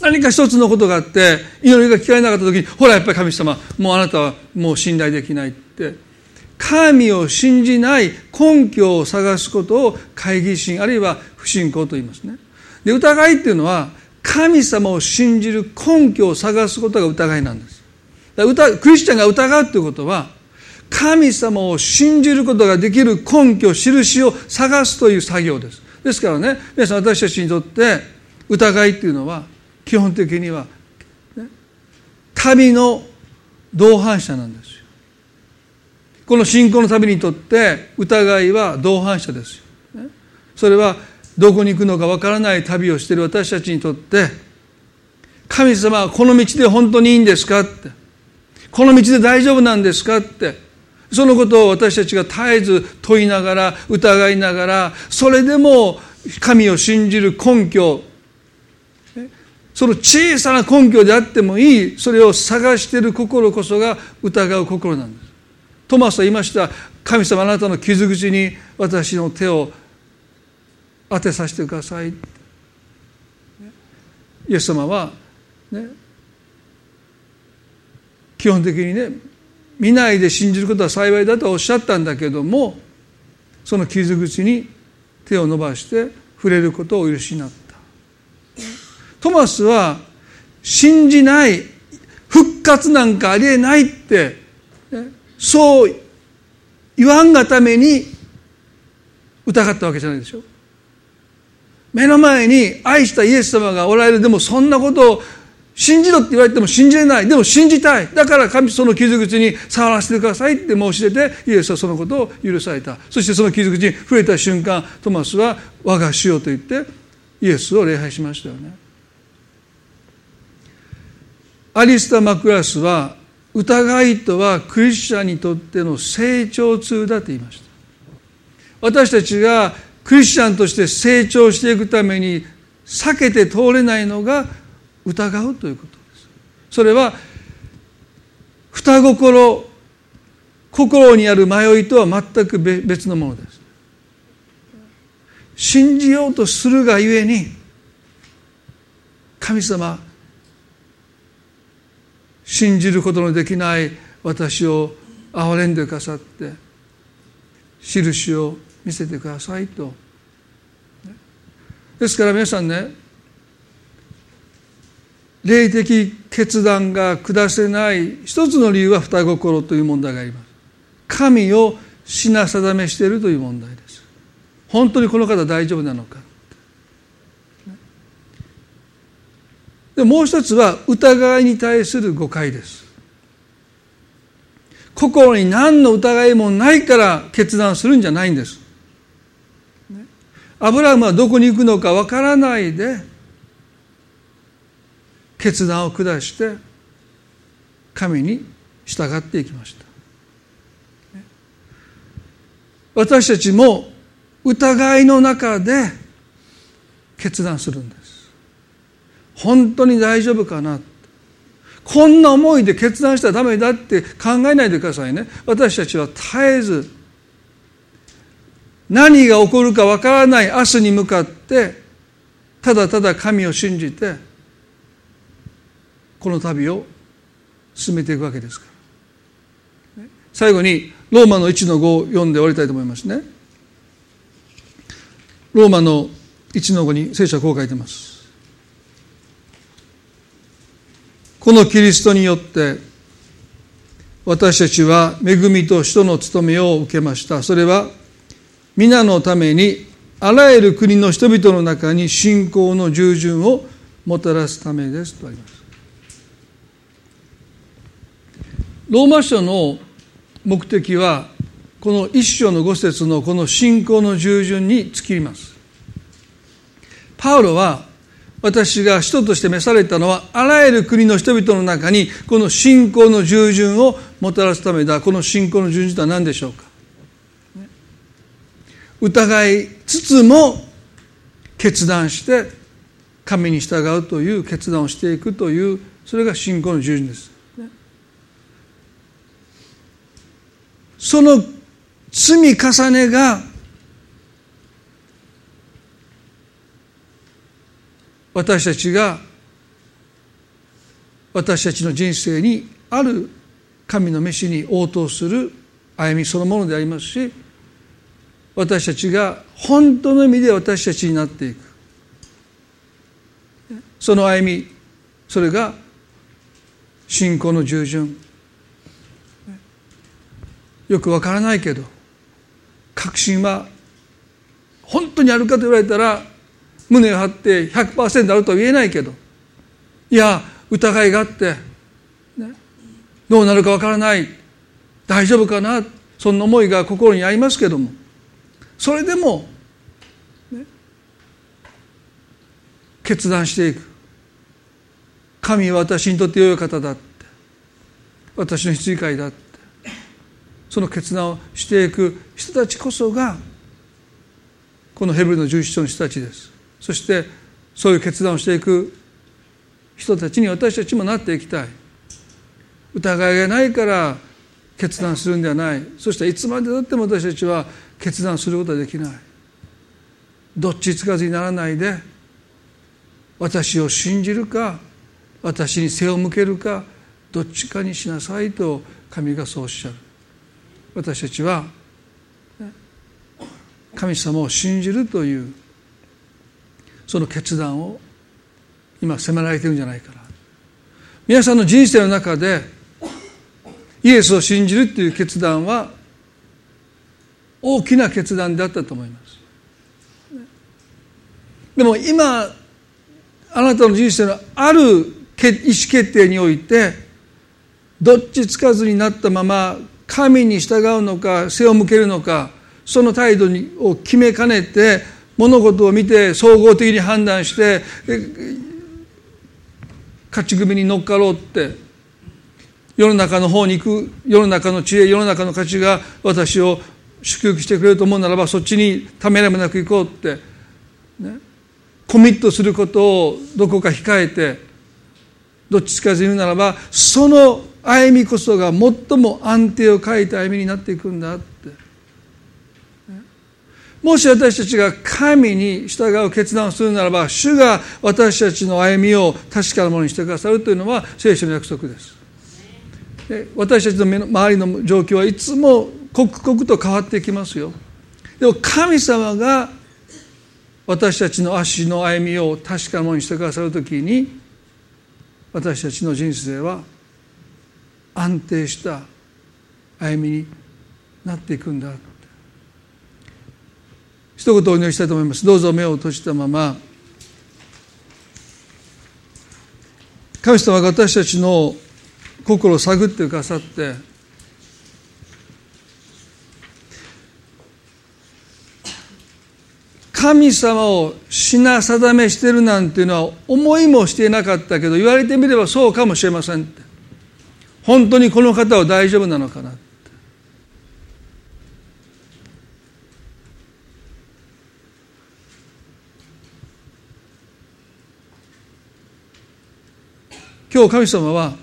Speaker 1: 何か一つのことがあって祈りが聞かれなかった時にほらやっぱり神様もうあなたはもう信頼できないって。神を信じない根拠を探すことを懐疑心あるいは不信仰と言いますね。で疑いっていうのは神様を信じる根拠を探すことが疑いなんです。クリスチャンが疑うっていうことは神様を信じることができる根拠印を探すという作業です。ですからね皆さん私たちにとって疑いっていうのは基本的には、ね、旅の同伴者なんですよ。この信仰の旅にとって疑いは同伴者ですよ。それはどこに行くのかわからない旅をしている私たちにとって神様はこの道で本当にいいんですかって。この道で大丈夫なんですかって。そのことを私たちが絶えず問いながら疑いながらそれでも神を信じる根拠その小さな根拠であってもいいそれを探している心こそが疑う心なんです。トマスは言いました。神様あなたの傷口に私の手を当てさせてください。イエス様はね基本的にね見ないで信じることは幸いだとおっしゃったんだけどもその傷口に手を伸ばして触れることをお許しになった。トマスは信じない復活なんかありえないって、そう言わんがために疑ったわけじゃないでしょ。目の前に愛したイエス様がおられる。でもそんなことを信じろって言われても信じれない。でも信じたい。だから神その傷口に触らせてくださいって申し出てイエスはそのことを許された。そしてその傷口に触れた瞬間トマスは我が主よと言ってイエスを礼拝しましたよね。アリスタ・マクラスは疑いとはクリスチャンにとっての成長痛だと言いました。私たちがクリスチャンとして成長していくために避けて通れないのが疑うということです。それは双心心にある迷いとは全く別のものです。信じようとするがゆえに神様信じることのできない私を憐れんでくださって印を見せてくださいと。ですから皆さんね霊的決断が下せない一つの理由は双心という問題があります。神を品定めしているという問題です。本当にこの方大丈夫なのか。でもう一つは疑いに対する誤解です。心に何の疑いもないから決断するんじゃないんです。アブラハムはどこに行くのかわからないで決断を下して神に従っていきました。私たちも疑いの中で決断するんです。本当に大丈夫かな？こんな思いで決断したらダメだって考えないでくださいね。私たちは絶えず何が起こるかわからない明日に向かってただただ神を信じてこの旅を進めていくわけですから。最後にローマの1の5を読んで終わりたいと思いますね。ローマの1の5に聖書はこう書いてます。このキリストによって私たちは恵みと使徒の務めを受けました。それは皆のためにあらゆる国の人々の中に信仰の従順をもたらすためですとあります。ローマ書の目的はこの一章の五節のこの信仰の従順に尽きます。パウロは私が使徒として召されたのはあらゆる国の人々の中にこの信仰の従順をもたらすためだこの信仰の従順とは何でしょうか？疑いつつも決断して神に従うという決断をしていくというそれが信仰の従順です。その積み重ねが私たちが私たちの人生にある神の飯に応答する歩みそのものでありますし私たちが本当の意味で私たちになっていく。その歩みそれが信仰の従順。よくわからないけど確信は本当にあるかと言われたら胸を張って100%あるとは言えないけど。いや疑いがあって、ね、どうなるかわからない。大丈夫かな？そんな思いが心にありますけども。それでも、ね、決断していく。神は私にとって良い方だって。私の羊飼いだって。その決断をしていく人たちこそがこのヘブルの十一章の人たちです。そしてそういう決断をしていく人たちに私たちもなっていきたい。疑いがないから決断するんではない。そしていつまでたっても私たちは決断することはできない。どっちつかずにならないで私を信じるか私に背を向けるかどっちかにしなさいと神がそうおっしゃる。私たちは神様を信じるというその決断を今迫られているんじゃないかな。皆さんの人生の中でイエスを信じるっていう決断は大きな決断であったと思います。でも今あなたの人生のある意思決定においてどっちつかずになったまま神に従うのか背を向けるのかその態度を決めかねて物事を見て総合的に判断して勝ち組に乗っかろうって世の中の方に行く世の中の知恵世の中の価値が私を祝福してくれると思うならばそっちにためらいもなく行こうって、ね、コミットすることをどこか控えてどっちつかずにいるならばその歩みこそが最も安定を欠いた歩みになっていくんだって。もし私たちが神に従う決断をするならば主が私たちの歩みを確かなものにしてくださるというのは聖書の約束です。で私たちの目の周りの状況はいつも刻々と変わっていきますよ。でも神様が私たちの足の歩みを確かなものにしてくださるときに私たちの人生は安定した歩みになっていくんだ。一言お祈りしたいと思います。どうぞ目を閉じたまま。神様が私たちの心を探ってくださって。神様を品定めしてるなんていうのは思いもしていなかったけど言われてみればそうかもしれません本当にこの方は大丈夫なのかな今日神様は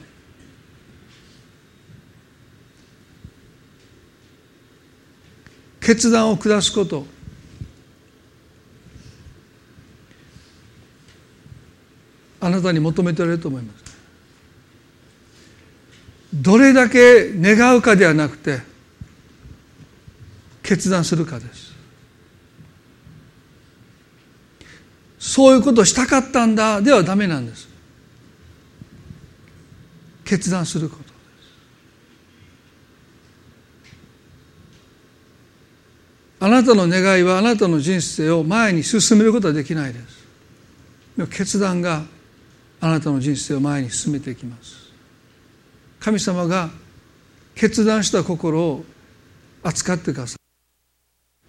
Speaker 1: 決断を下すこと。あなたに求めておられると思います。どれだけ願うかではなくて決断するかです。そういうことをしたかったんだではダメなんです。決断すること。ですあなたの願いはあなたの人生を前に進めることはできないです。決断があなたの人生を前に進めていきます。神様が決断した心を扱ってください。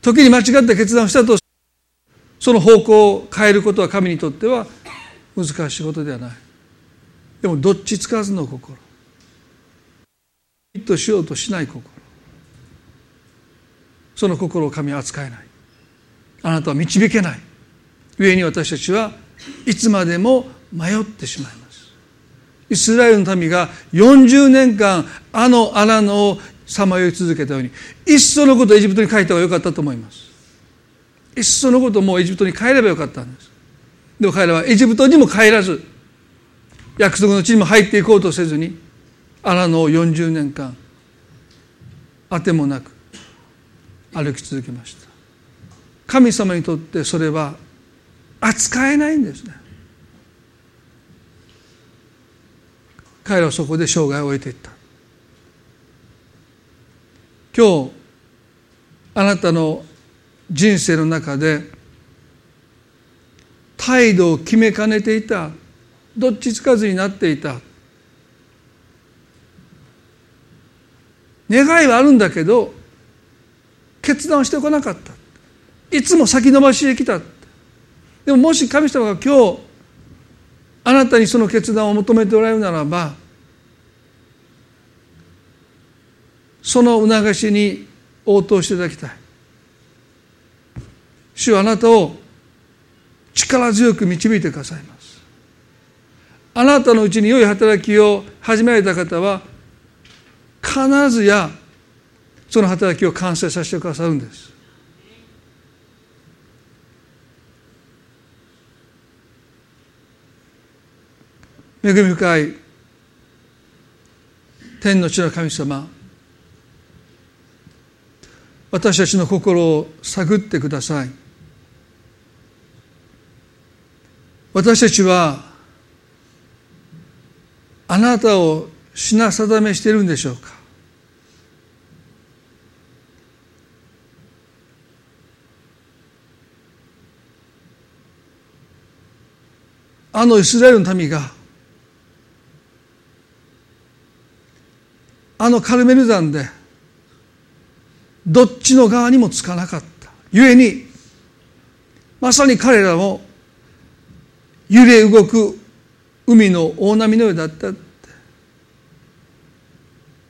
Speaker 1: 時に間違った決断をしたとその方向を変えることは神にとっては難しいことではない。でもどっちつかずの心。ヒットしようとしない心。その心を神は扱えない。あなたは導けない。故に私たちはいつまでも迷ってしまいます。イスラエルの民が40年間あの荒野をさまよい続けたようにいっそのことエジプトに帰った方がよかったと思います。いっそのこともうエジプトに帰ればよかったんです。でも彼らはエジプトにも帰らず約束の地にも入っていこうとせずに荒野を40年間あてもなく歩き続けました。神様にとってそれは扱えないんですね。彼らはそこで生涯を終えていった。今日あなたの人生の中で態度を決めかねていたどっちつかずになっていた。願いはあるんだけど決断してこなかった。いつも先延ばしできた。でももし神様が今日あなたにその決断を求めておられるならばその促しに応答していただきたい。主はあなたを力強く導いてくださいます。あなたのうちに良い働きを始められた方は必ずやその働きを完成させてくださるんです。恵み深い天の地の神様私たちの心を探ってください。私たちはあなたを品定めしているんでしょうか？あのイスラエルの民があのカルメル山でどっちの側にもつかなかった。ゆえにまさに彼らも揺れ動く海の大波のようだった。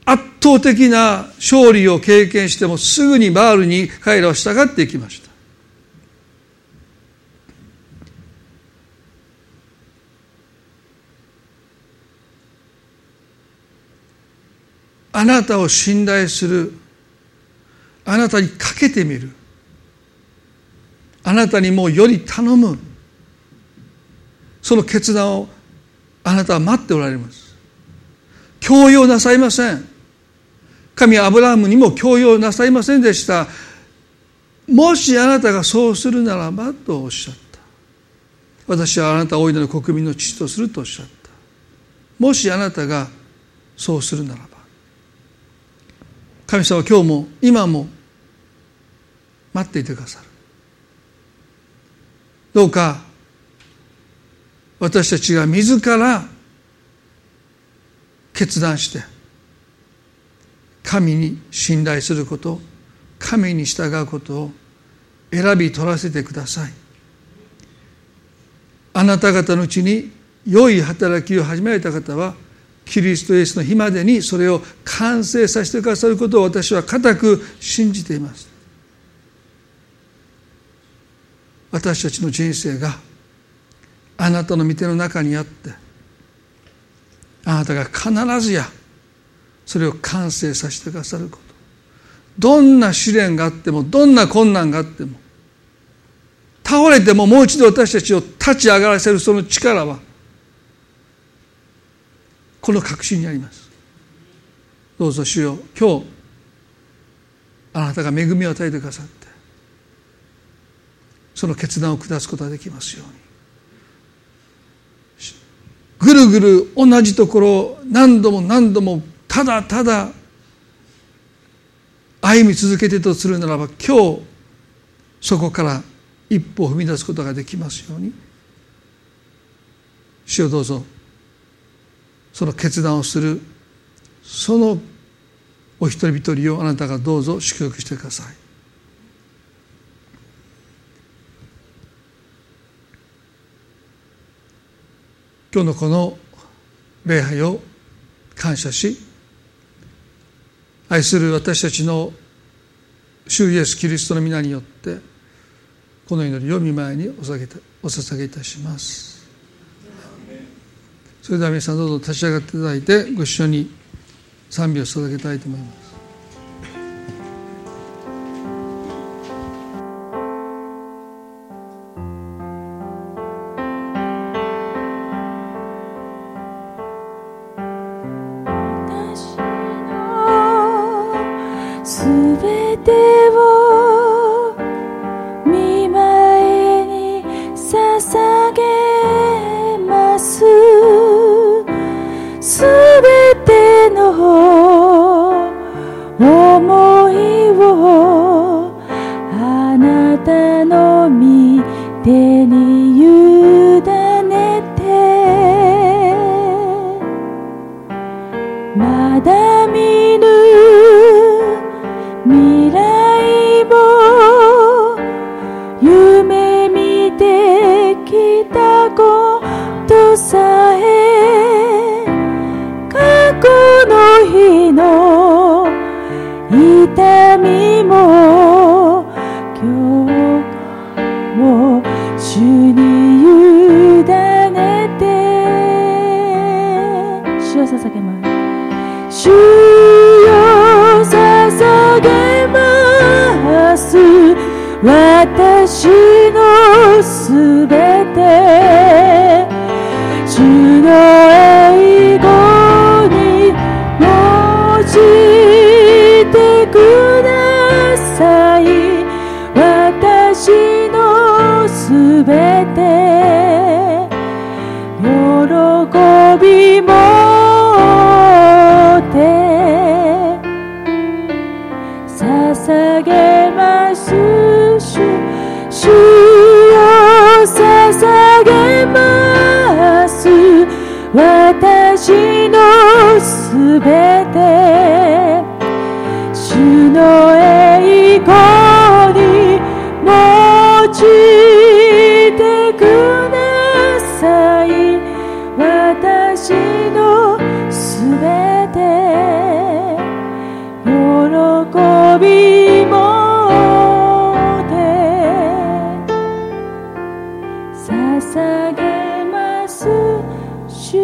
Speaker 1: 圧倒的な勝利を経験してもすぐにバールに彼らは従っていきました。あなたを信頼する。あなたにかけてみる。あなたにもうより頼む。その決断をあなたは待っておられます。強要なさいません。神はアブラハムにも強要なさいませんでした。もしあなたがそうするならばとおっしゃった。私はあなたを大いなる国民の父とするとおっしゃった。もしあなたがそうするならば。神様は今日も今も待っていてくださる。どうか私たちが自ら決断して神に信頼すること神に従うことを選び取らせてください。あなた方のうちに良い働きを始められた方はキリストイエスの日までにそれを完成させてくださることを私は固く信じています。私たちの人生があなたの御手の中にあってあなたが必ずやそれを完成させてくださること。どんな試練があってもどんな困難があっても倒れてももう一度私たちを立ち上がらせるその力はこの確信にあります。どうぞ主よ今日あなたが恵みを与えてくださってその決断を下すことができますように。ぐるぐる同じところを何度も何度もただただ歩み続けてとするならば今日そこから一歩を踏み出すことができますように。主をどうぞその決断をするそのお一人一人をあなたがどうぞ祝福してください。今日のこの礼拝を感謝し愛する私たちの主イエスキリストの皆によってこの祈りを見舞いにお捧げお捧げいたしますそれでは皆さんどうぞ立ち上がっていただいてご一緒に賛美を捧げたいと思います。ぜ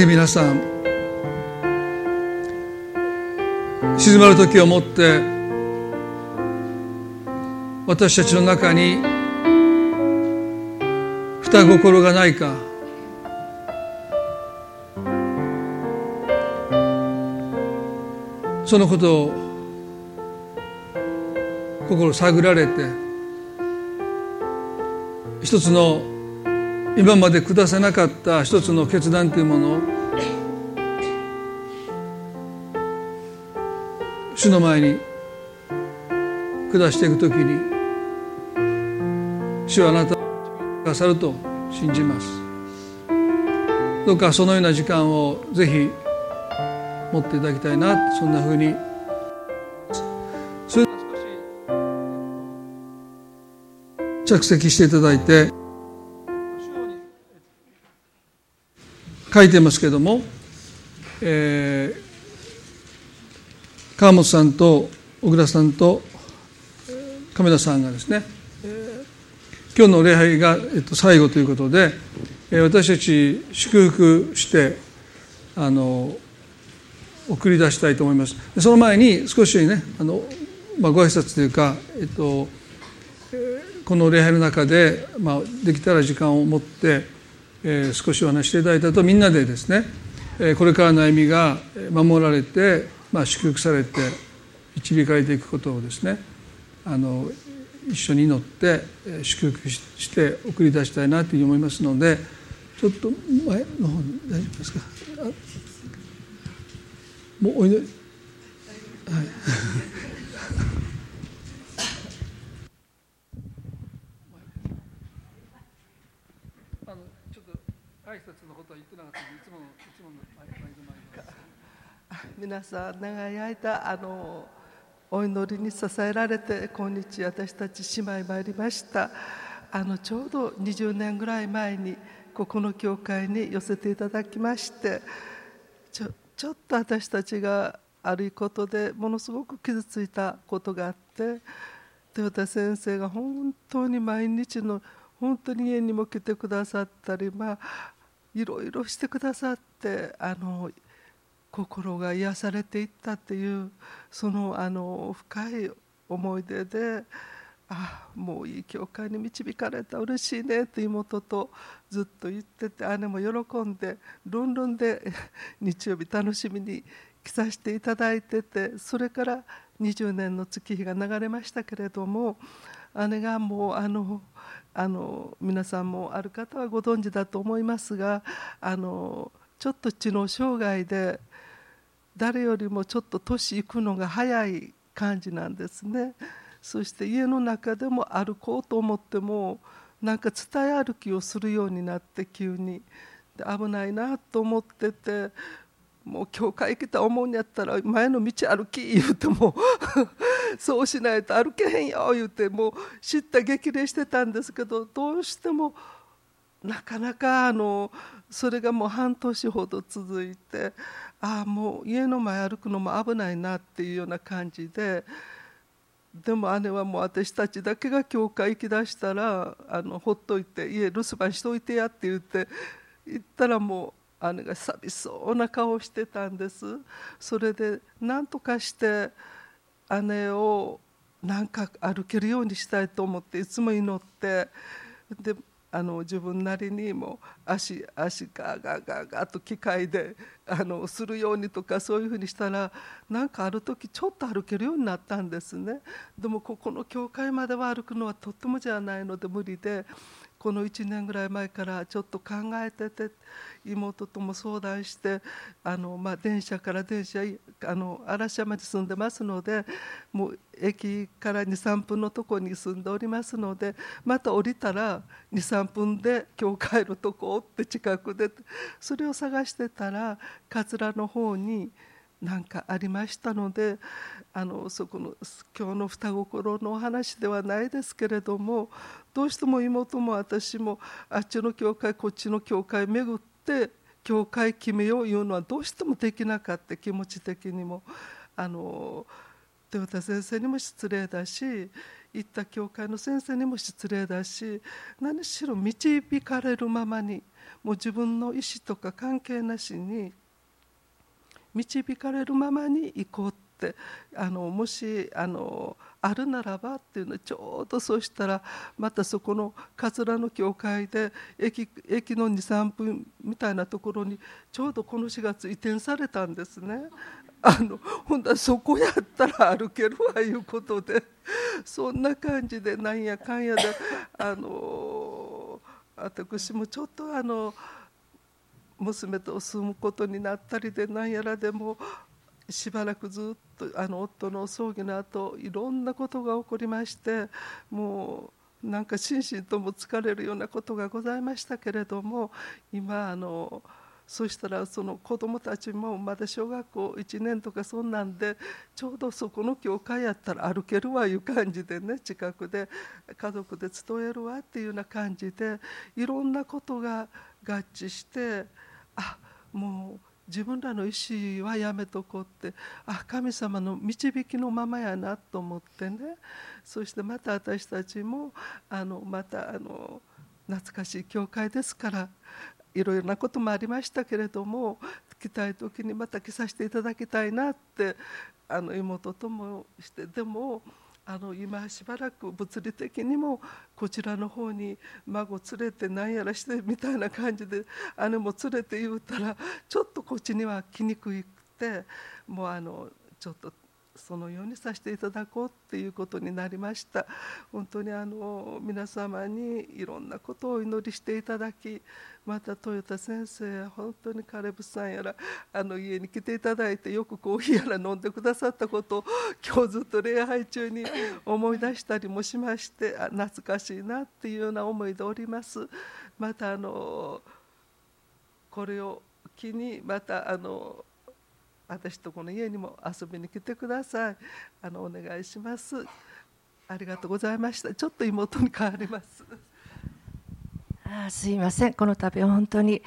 Speaker 1: ひ皆さん静まる時をもって私たちの中に双心がないか。そのことを心探られて一つの今まで下せなかった一つの決断というものを主の前に下していくときに主はあなたをくださると信じます。どうかそのような時間をぜひ持っていただきたいなそんなふうに。それでは少し着席していただいて書いてますけども、えー、川本さんと小倉さんと亀田さんがですね、今日の礼拝が、えっと、最後ということで、私たち祝福してあの送り出したいと思います。その前に少しねあの、まあ、ご挨拶というか、えっと、この礼拝の中で、まあ、できたら時間を持ってえー、少しお話していただいたとみんなでですね、えー、これからの歩みが守られて、まあ、祝福されて導かれていくことをですねあの一緒に祈って祝福して送り出したいなというふうに思いますのでちょっと前の方に大丈夫ですか？もうおいで、はい。あのちょっと挨拶のことは言ってなかったのでいつものいつもの毎度毎度
Speaker 2: 皆さん長い間あのお祈りに支えられて今日私たち姉妹参りました。あのちょうど20年ぐらい前にここの教会に寄せていただきましてちょっと私たちがあることでものすごく傷ついたことがあって豊田先生が本当に毎日の本当に家にも来てくださったりまあいろいろしてくださってあの心が癒されていったっていうそのあの深い思い出であもういい教会に導かれた嬉しいねって妹とずっと言ってて姉も喜んでルンルンで日曜日楽しみに来させていただいててそれから20年の月日が流れましたけれども姉がもうあのあの皆さんもある方はご存知だと思いますがあのちょっと知能障害で誰よりもちょっと年いくのが早い感じなんですね。そして家の中でも歩こうと思ってもなんか伝え歩きをするようになって急に。で危ないなと思っててもう教会来た思うんやったら前の道歩き言うても そうしないと歩けへんよ言うてもう知った激励してたんですけどどうしてもなかなかあのそれがもう半年ほど続いてああもう家の前歩くのも危ないなっていうような感じででも姉はもう私たちだけが教会行きだしたらあのほっといて家留守番しといてやって言って行ったらもう姉が寂しそうな顔をしてたんです。それで何とかして姉をなんか歩けるようにしたいと思っていつも祈ってであの自分なりにも足足ガーガーガーガーと機械であのするようにとかそういうふうにしたらなんかある時ちょっと歩けるようになったんですね。でもここの教会までは歩くのはとってもじゃないので無理でこの1年ぐらい前からちょっと考えてて妹とも相談してあの、まあ、電車から電車あの嵐山に住んでますのでもう駅から23分のとこに住んでおりますのでまた降りたら23分で教会のとこって近くでそれを探してたら桂の方に何かありましたのであのそこの今日の双心のお話ではないですけれどもどうしても妹も私もあっちの教会こっちの教会巡って教会決めよういうのはどうしてもできなかった気持ち的にもあの豊田先生にも失礼だし行った教会の先生にも失礼だし何しろ導かれるままにもう自分の意思とか関係なしに導かれるままに行こうってあのもしあのあるならばっていうのはちょうどそうしたらまたそこの桂の教会で駅駅の23分みたいなところにちょうどこの4月移転されたんですね。あのほんだそこやったら歩けるわいうことでそんな感じでなんやかんやであの私もちょっとあの。娘と住むことになったりで何やらでもしばらくずっとあの夫の葬儀の後いろんなことが起こりましてもうなんか心身とも疲れるようなことがございましたけれども今あのそしたらその子どもたちもまだ小学校1年とかそんなんでちょうどそこの教会やったら歩けるわいう感じでね近くで家族で勤めるわっていうような感じでいろんなことが合致してあもう自分らの意思はやめとこうってあ神様の導きのままやなと思ってね。そしてまた私たちもあのまたあの懐かしい教会ですからいろいろなこともありましたけれども来たい時にまた来させていただきたいなってあの妹ともして。でもあの今しばらく物理的にもこちらの方に孫連れて何やらしてみたいな感じで姉も連れて言うたらちょっとこっちには来にくくてもうあのちょっとそのようにさせていただこうっていうことになりました。本当にあの皆様にいろんなことをお祈りしていただきまた豊田先生本当にカレブさんやらあの家に来ていただいてよくコーヒーやら飲んでくださったことを今日ずっと礼拝中に思い出したりもしまして懐かしいなっていうような思いでおります。またあのこれを機にまたあの私とこの家にも遊びに来てください。あのお願いします。ありがとうございました。ちょっと妹に変わります。
Speaker 3: あすいません。この度本当に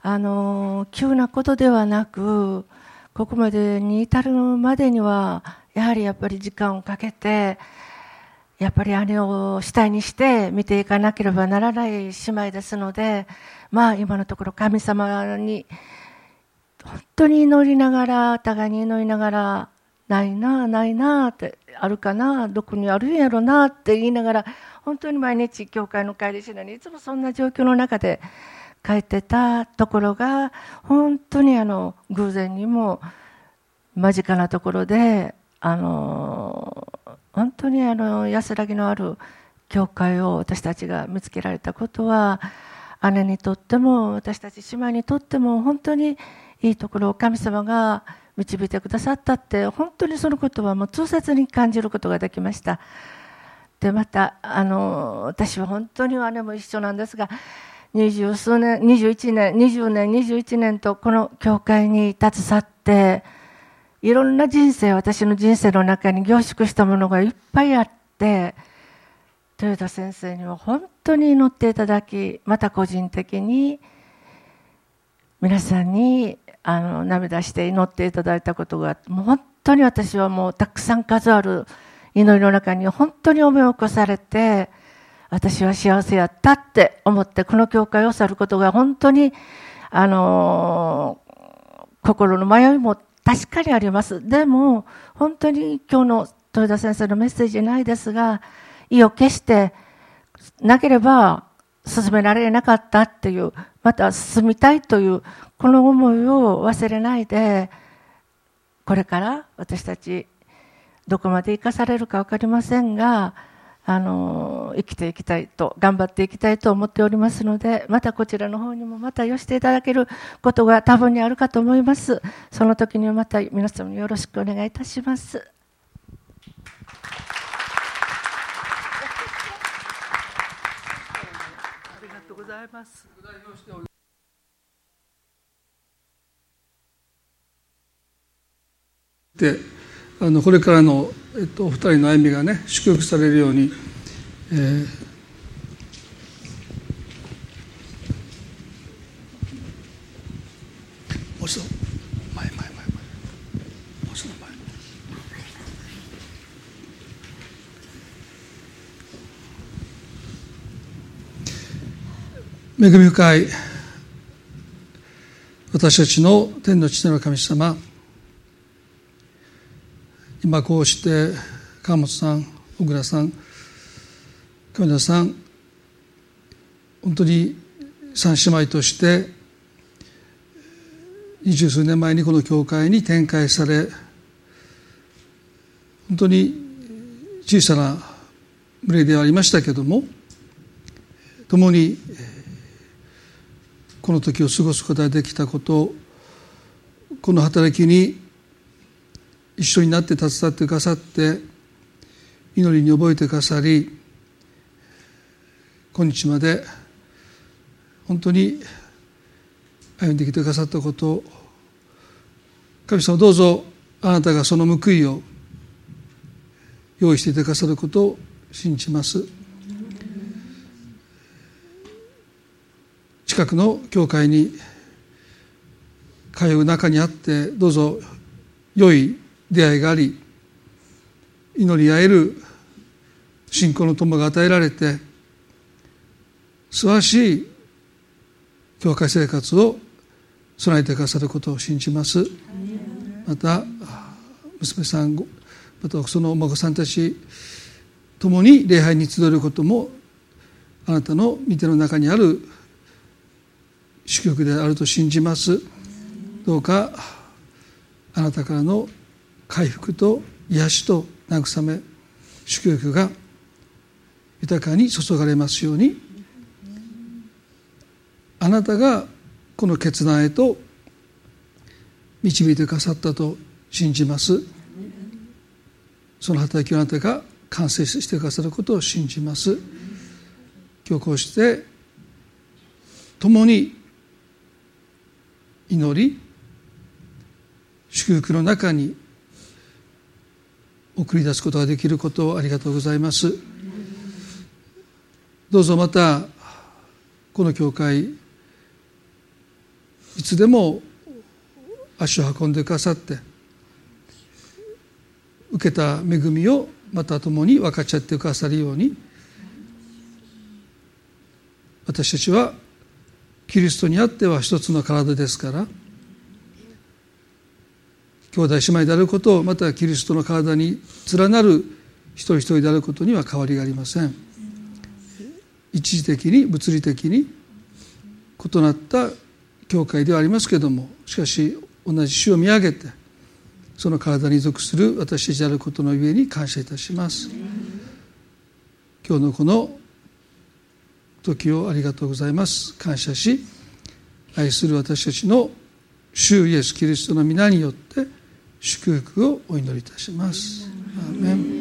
Speaker 3: あの急なことではなくここまでに至るまでにはやはりやっぱり時間をかけてやっぱり姉を主体にして見ていかなければならない姉妹ですのでまあ今のところ神様に本当に祈りながら互いに祈りながらないなないなってあるかなどこにあるんやろなって言いながら本当に毎日教会の帰りしなにいつもそんな状況の中で帰ってたところが本当にあの偶然にも間近なところであの本当にあの安らぎのある教会を私たちが見つけられたことは姉にとっても私たち姉妹にとっても本当にいいところを神様が導いてくださったって本当にそのことはもう痛切に感じることができました。でまたあの私は本当に姉も一緒なんですが二十数年21年20年21年とこの教会に携わっていろんな人生私の人生の中に凝縮したものがいっぱいあって豊田先生には本当に祈っていただきまた個人的に皆さんにあの涙して祈っていただいたことがもう本当に私はもうたくさん数ある祈りの中に本当に思い起こされて私は幸せやったって思ってこの教会を去ることが本当にあの心の迷いも確かにあります。でも本当に今日の豊田先生のメッセージないですが意を決してなければ進められなかったっていうまた進みたいというこの思いを忘れないでこれから私たちどこまで生かされるか分かりませんがあの生きていきたいと頑張っていきたいと思っておりますのでまたこちらの方にもまた寄していただけることが多分にあるかと思います。その時にはまた皆様によろしくお願いいたします
Speaker 2: ありがとうございます。
Speaker 1: であのこれからの、えっと、お二人の歩みがね祝福されるように、えー、もう一度前前前前もう一度前恵み深い私たちの天の父なる神様今こうして川本さん小倉さん亀田さん本当に三姉妹として二十数年前にこの教会に展開され本当に小さな群れではありましたけども共にこの時を過ごすことができたことこの働きに一緒になって携わってくださって祈りに覚えてくださり今日まで本当に歩んできてくださったこと神様どうぞあなたがその報いを用意していてくださることを信じます。近くの教会に通う中にあってどうぞ良い出会いがあり祈り合える信仰の友が与えられて素晴らしい教会生活を備えてくださることを信じます。また娘さんまたそのお孫さんたち共に礼拝に集えることもあなたの御手の中にある祝福であると信じます。どうかあなたからの回復と癒しと慰め祝福が豊かに注がれますように。あなたがこの決断へと導いてくださったと信じます。その働きをあなたが完成してくださることを信じます。今日こうして共に祈り祝福の中に送り出すことができることをありがとうございます。どうぞまたこの教会いつでも足を運んでくださって受けた恵みをまた共に分かち合ってくださるように私たちはキリストにあっては一つの体ですから兄弟姉妹であることまたキリストの体に連なる一人一人であることには変わりがありません。一時的に物理的に異なった教会ではありますけどもしかし同じ死を見上げてその体に属する私たちであることのゆえに感謝いたします。今日のこの時をありがとうございます感謝し愛する私たちの主イエス・キリストの皆によって祝福をお祈りいたします。アーメン